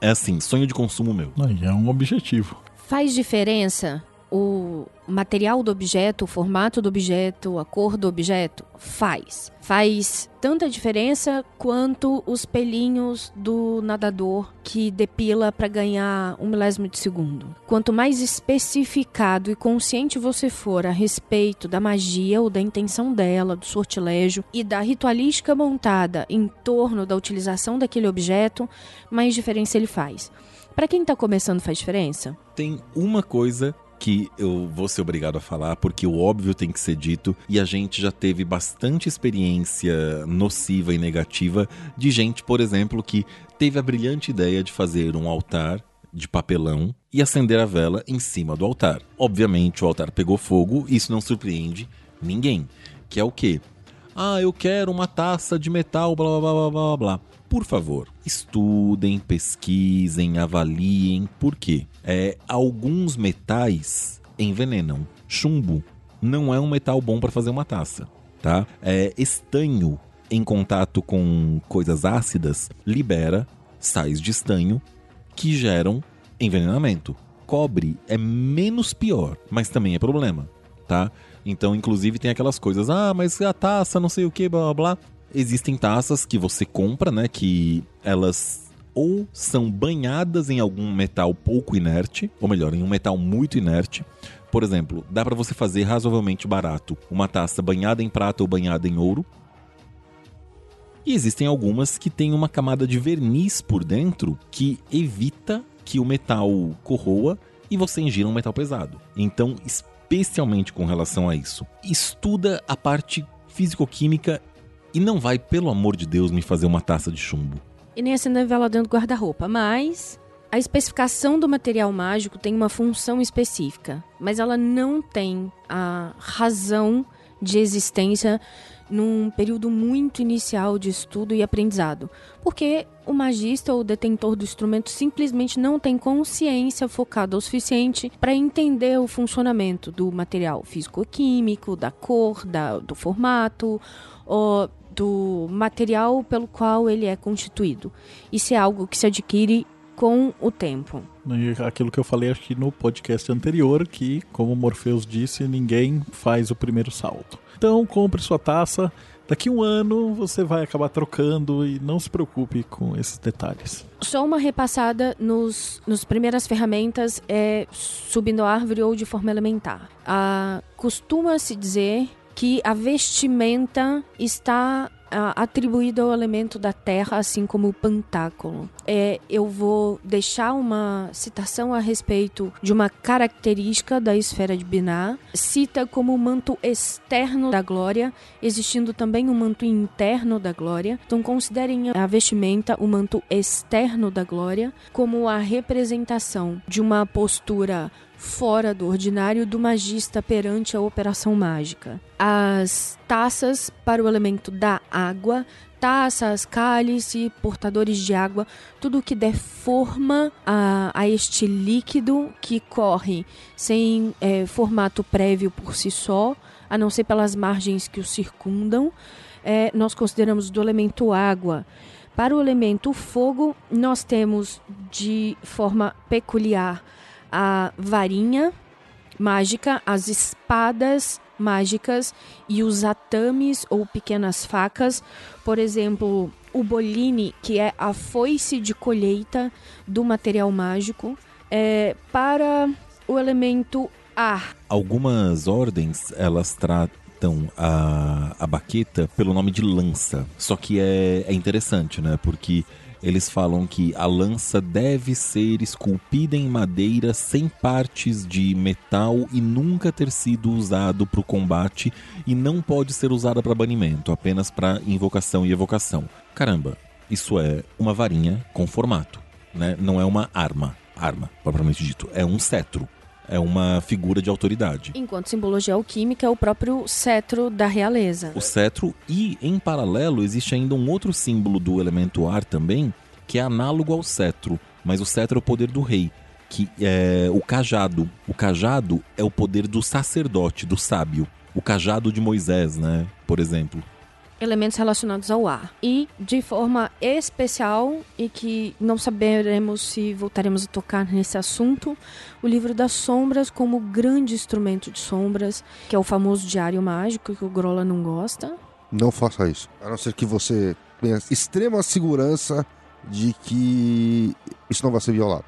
é assim, sonho de consumo meu. Aí é um objetivo. Faz diferença o material do objeto, o formato do objeto, a cor do objeto? Faz. Faz tanta diferença quanto os pelinhos do nadador que depila para ganhar um milésimo de segundo. Quanto mais especificado e consciente você for a respeito da magia ou da intenção dela, do sortilégio e da ritualística montada em torno da utilização daquele objeto, mais diferença ele faz. Para quem está começando faz diferença? Tem uma coisa que eu vou ser obrigado a falar, porque o óbvio tem que ser dito, e a gente já teve bastante experiência nociva e negativa de gente, por exemplo, que teve a brilhante ideia de fazer um altar de papelão e acender a vela em cima do altar. Obviamente, o altar pegou fogo, e isso não surpreende ninguém. Que é o quê? Ah, eu quero uma taça de metal, blá blá blá blá blá. Por favor, estudem, pesquisem, avaliem. Por quê? É, alguns metais envenenam. Chumbo não é um metal bom para fazer uma taça, tá? É, estanho em contato com coisas ácidas libera sais de estanho que geram envenenamento. Cobre é menos pior, mas também é problema, tá? Então, inclusive, tem aquelas coisas, ah, mas a taça, não sei o que, blá blá blá. Existem taças que você compra, né? Que elas ou são banhadas em algum metal pouco inerte, ou melhor, em um metal muito inerte. Por exemplo, dá para você fazer razoavelmente barato uma taça banhada em prata ou banhada em ouro. E existem algumas que têm uma camada de verniz por dentro que evita que o metal corroa e você ingira um metal pesado. Então, especialmente com relação a isso, estuda a parte físico-química e não vai, pelo amor de Deus, me fazer uma taça de chumbo. E nem acender vela dentro do guarda-roupa, mas a especificação do material mágico tem uma função específica, mas ela não tem a razão de existência num período muito inicial de estudo e aprendizado, porque o magista ou o detentor do instrumento simplesmente não tem consciência focada o suficiente para entender o funcionamento do material físico-químico, da cor, da, do formato, ou do material pelo qual ele é constituído. Isso é algo que se adquire com o tempo. E aquilo que eu falei acho que no podcast anterior, que, como Morpheus disse, ninguém faz o primeiro salto. Então compre sua taça. Daqui um ano você vai acabar trocando e não se preocupe com esses detalhes. Só uma repassada nos, nos primeiras ferramentas é subindo a árvore ou de forma elementar. Ah, Costuma-se dizer que a vestimenta está atribuído ao elemento da terra, assim como o pantáculo. É, eu vou deixar uma citação a respeito de uma característica da esfera de Binah. Cita como o manto externo da glória, existindo também o um manto interno da glória. Então, considerem a vestimenta, o manto externo da glória, como a representação de uma postura fora do ordinário do magista perante a operação mágica. As taças para o elemento da água, taças, cálice, portadores de água, tudo que der forma a, a este líquido que corre sem é, formato prévio por si só, a não ser pelas margens que o circundam, é, nós consideramos do elemento água. Para o elemento fogo, nós temos de forma peculiar a varinha mágica, as espadas mágicas e os atames ou pequenas facas. Por exemplo, o boline, que é a foice de colheita do material mágico, é para o elemento ar. Algumas ordens, elas tratam a, a baqueta pelo nome de lança. Só que é, é interessante, né? Porque eles falam que a lança deve ser esculpida em madeira sem partes de metal e nunca ter sido usado para o combate e não pode ser usada para banimento, apenas para invocação e evocação. Caramba, isso é uma varinha com formato, né? Não é uma arma, arma propriamente dito, é um cetro é uma figura de autoridade. Enquanto simbologia alquímica é o próprio cetro da realeza. O cetro e, em paralelo, existe ainda um outro símbolo do elemento ar também, que é análogo ao cetro, mas o cetro é o poder do rei, que é o cajado. O cajado é o poder do sacerdote, do sábio. O cajado de Moisés, né? Por exemplo. Elementos relacionados ao ar. E de forma especial, e que não saberemos se voltaremos a tocar nesse assunto, o livro das sombras como grande instrumento de sombras, que é o famoso diário mágico que o Grola não gosta. Não faça isso. A não ser que você tenha extrema segurança de que isso não vai ser violado.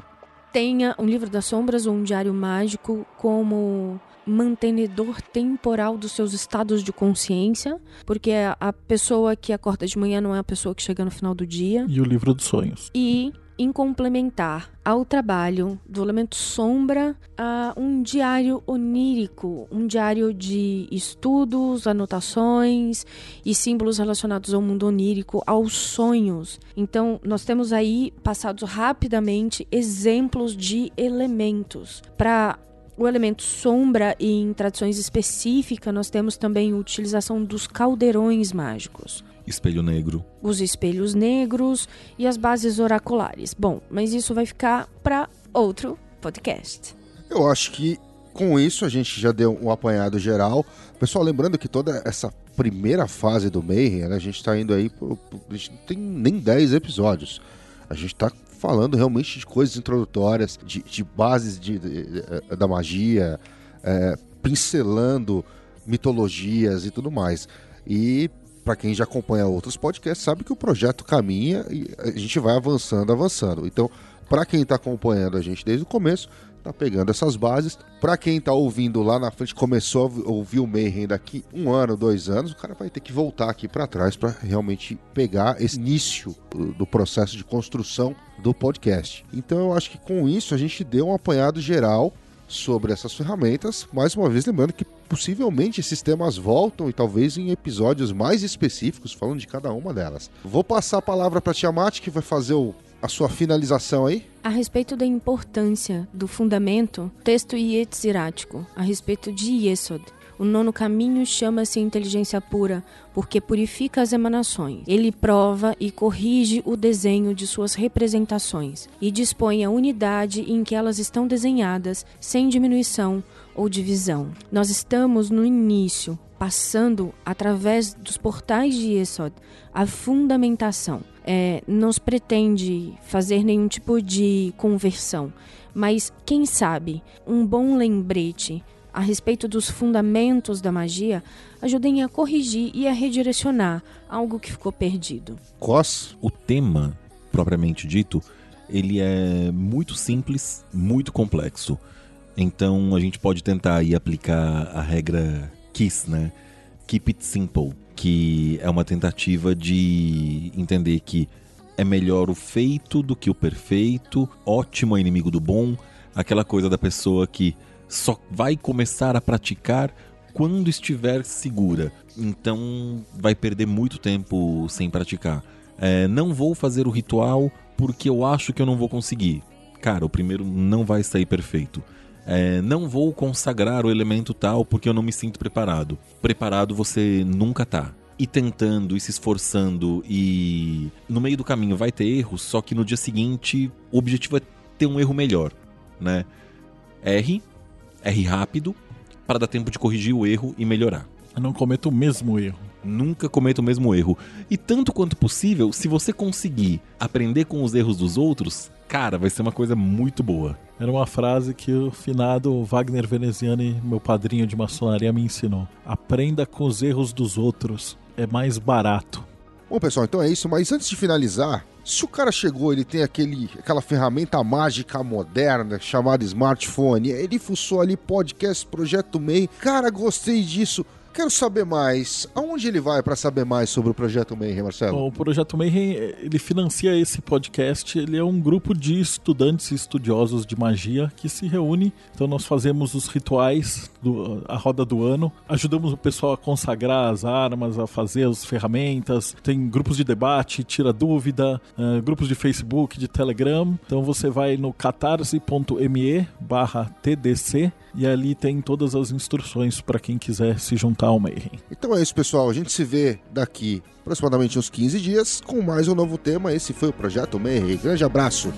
Tenha um livro das sombras ou um diário mágico como mantenedor temporal dos seus estados de consciência, porque a pessoa que acorda de manhã não é a pessoa que chega no final do dia. E o livro dos sonhos. E em complementar ao trabalho do elemento sombra a um diário onírico, um diário de estudos, anotações e símbolos relacionados ao mundo onírico, aos sonhos. Então, nós temos aí passados rapidamente exemplos de elementos para o elemento sombra e em tradições específicas nós temos também a utilização dos caldeirões mágicos. Espelho negro. Os espelhos negros e as bases oraculares. Bom, mas isso vai ficar para outro podcast. Eu acho que com isso a gente já deu um apanhado geral. Pessoal, lembrando que toda essa primeira fase do Mayhem, né, a gente está indo aí, por, a gente não tem nem 10 episódios. A gente está falando realmente de coisas introdutórias, de, de bases de, de, eh, da magia, é, pincelando mitologias e tudo mais. E para quem já acompanha outros podcasts, sabe que o projeto caminha e a gente vai avançando, avançando. Então, para quem está acompanhando a gente desde o começo, tá pegando essas bases. Para quem tá ouvindo lá na frente, começou a ouvir o Mayhem daqui um ano, dois anos, o cara vai ter que voltar aqui para trás para realmente pegar esse início do processo de construção do podcast. Então eu acho que com isso a gente deu um apanhado geral sobre essas ferramentas. Mais uma vez, lembrando que possivelmente esses temas voltam e talvez em episódios mais específicos, falando de cada uma delas. Vou passar a palavra para Tiamat, que vai fazer o, a sua finalização aí. A respeito da importância do fundamento, texto Yetzirático, a respeito de Yesod, o nono caminho chama-se inteligência pura, porque purifica as emanações. Ele prova e corrige o desenho de suas representações e dispõe a unidade em que elas estão desenhadas, sem diminuição ou divisão. Nós estamos no início, passando através dos portais de Yesod, a fundamentação. É, não se pretende fazer nenhum tipo de conversão, mas quem sabe um bom lembrete a respeito dos fundamentos da magia ajudem a corrigir e a redirecionar algo que ficou perdido. Cos, o tema propriamente dito, ele é muito simples, muito complexo. Então a gente pode tentar aí aplicar a regra KISS, né? Keep it simple, que é uma tentativa de entender que é melhor o feito do que o perfeito, ótimo é inimigo do bom, aquela coisa da pessoa que só vai começar a praticar quando estiver segura. Então vai perder muito tempo sem praticar. É, não vou fazer o ritual porque eu acho que eu não vou conseguir. Cara, o primeiro não vai sair perfeito. É, não vou consagrar o elemento tal porque eu não me sinto preparado. Preparado você nunca tá. E tentando, e se esforçando, e no meio do caminho vai ter erros, só que no dia seguinte o objetivo é ter um erro melhor, né? Erre, erre rápido para dar tempo de corrigir o erro e melhorar. Não cometa o mesmo erro. Nunca cometa o mesmo erro. E tanto quanto possível, se você conseguir aprender com os erros dos outros, cara, vai ser uma coisa muito boa. Era uma frase que o finado Wagner Veneziani, meu padrinho de maçonaria, me ensinou. Aprenda com os erros dos outros. É mais barato. Bom, pessoal, então é isso. Mas antes de finalizar, se o cara chegou, ele tem aquele, aquela ferramenta mágica moderna chamada smartphone, ele fuçou ali podcast, projeto MEI, cara, gostei disso. Quero saber mais. Aonde ele vai para saber mais sobre o Projeto Mayhem, Marcelo? O Projeto Mayhem, ele financia esse podcast. Ele é um grupo de estudantes e estudiosos de magia que se reúne. Então nós fazemos os rituais, do, a roda do ano. Ajudamos o pessoal a consagrar as armas, a fazer as ferramentas. Tem grupos de debate, tira dúvida, uh, grupos de Facebook, de Telegram. Então você vai no catarse.me barra TDC e ali tem todas as instruções para quem quiser se juntar Então é isso, pessoal. A gente se vê daqui aproximadamente uns 15 dias com mais um novo tema. Esse foi o Projeto Mayhem. Grande abraço.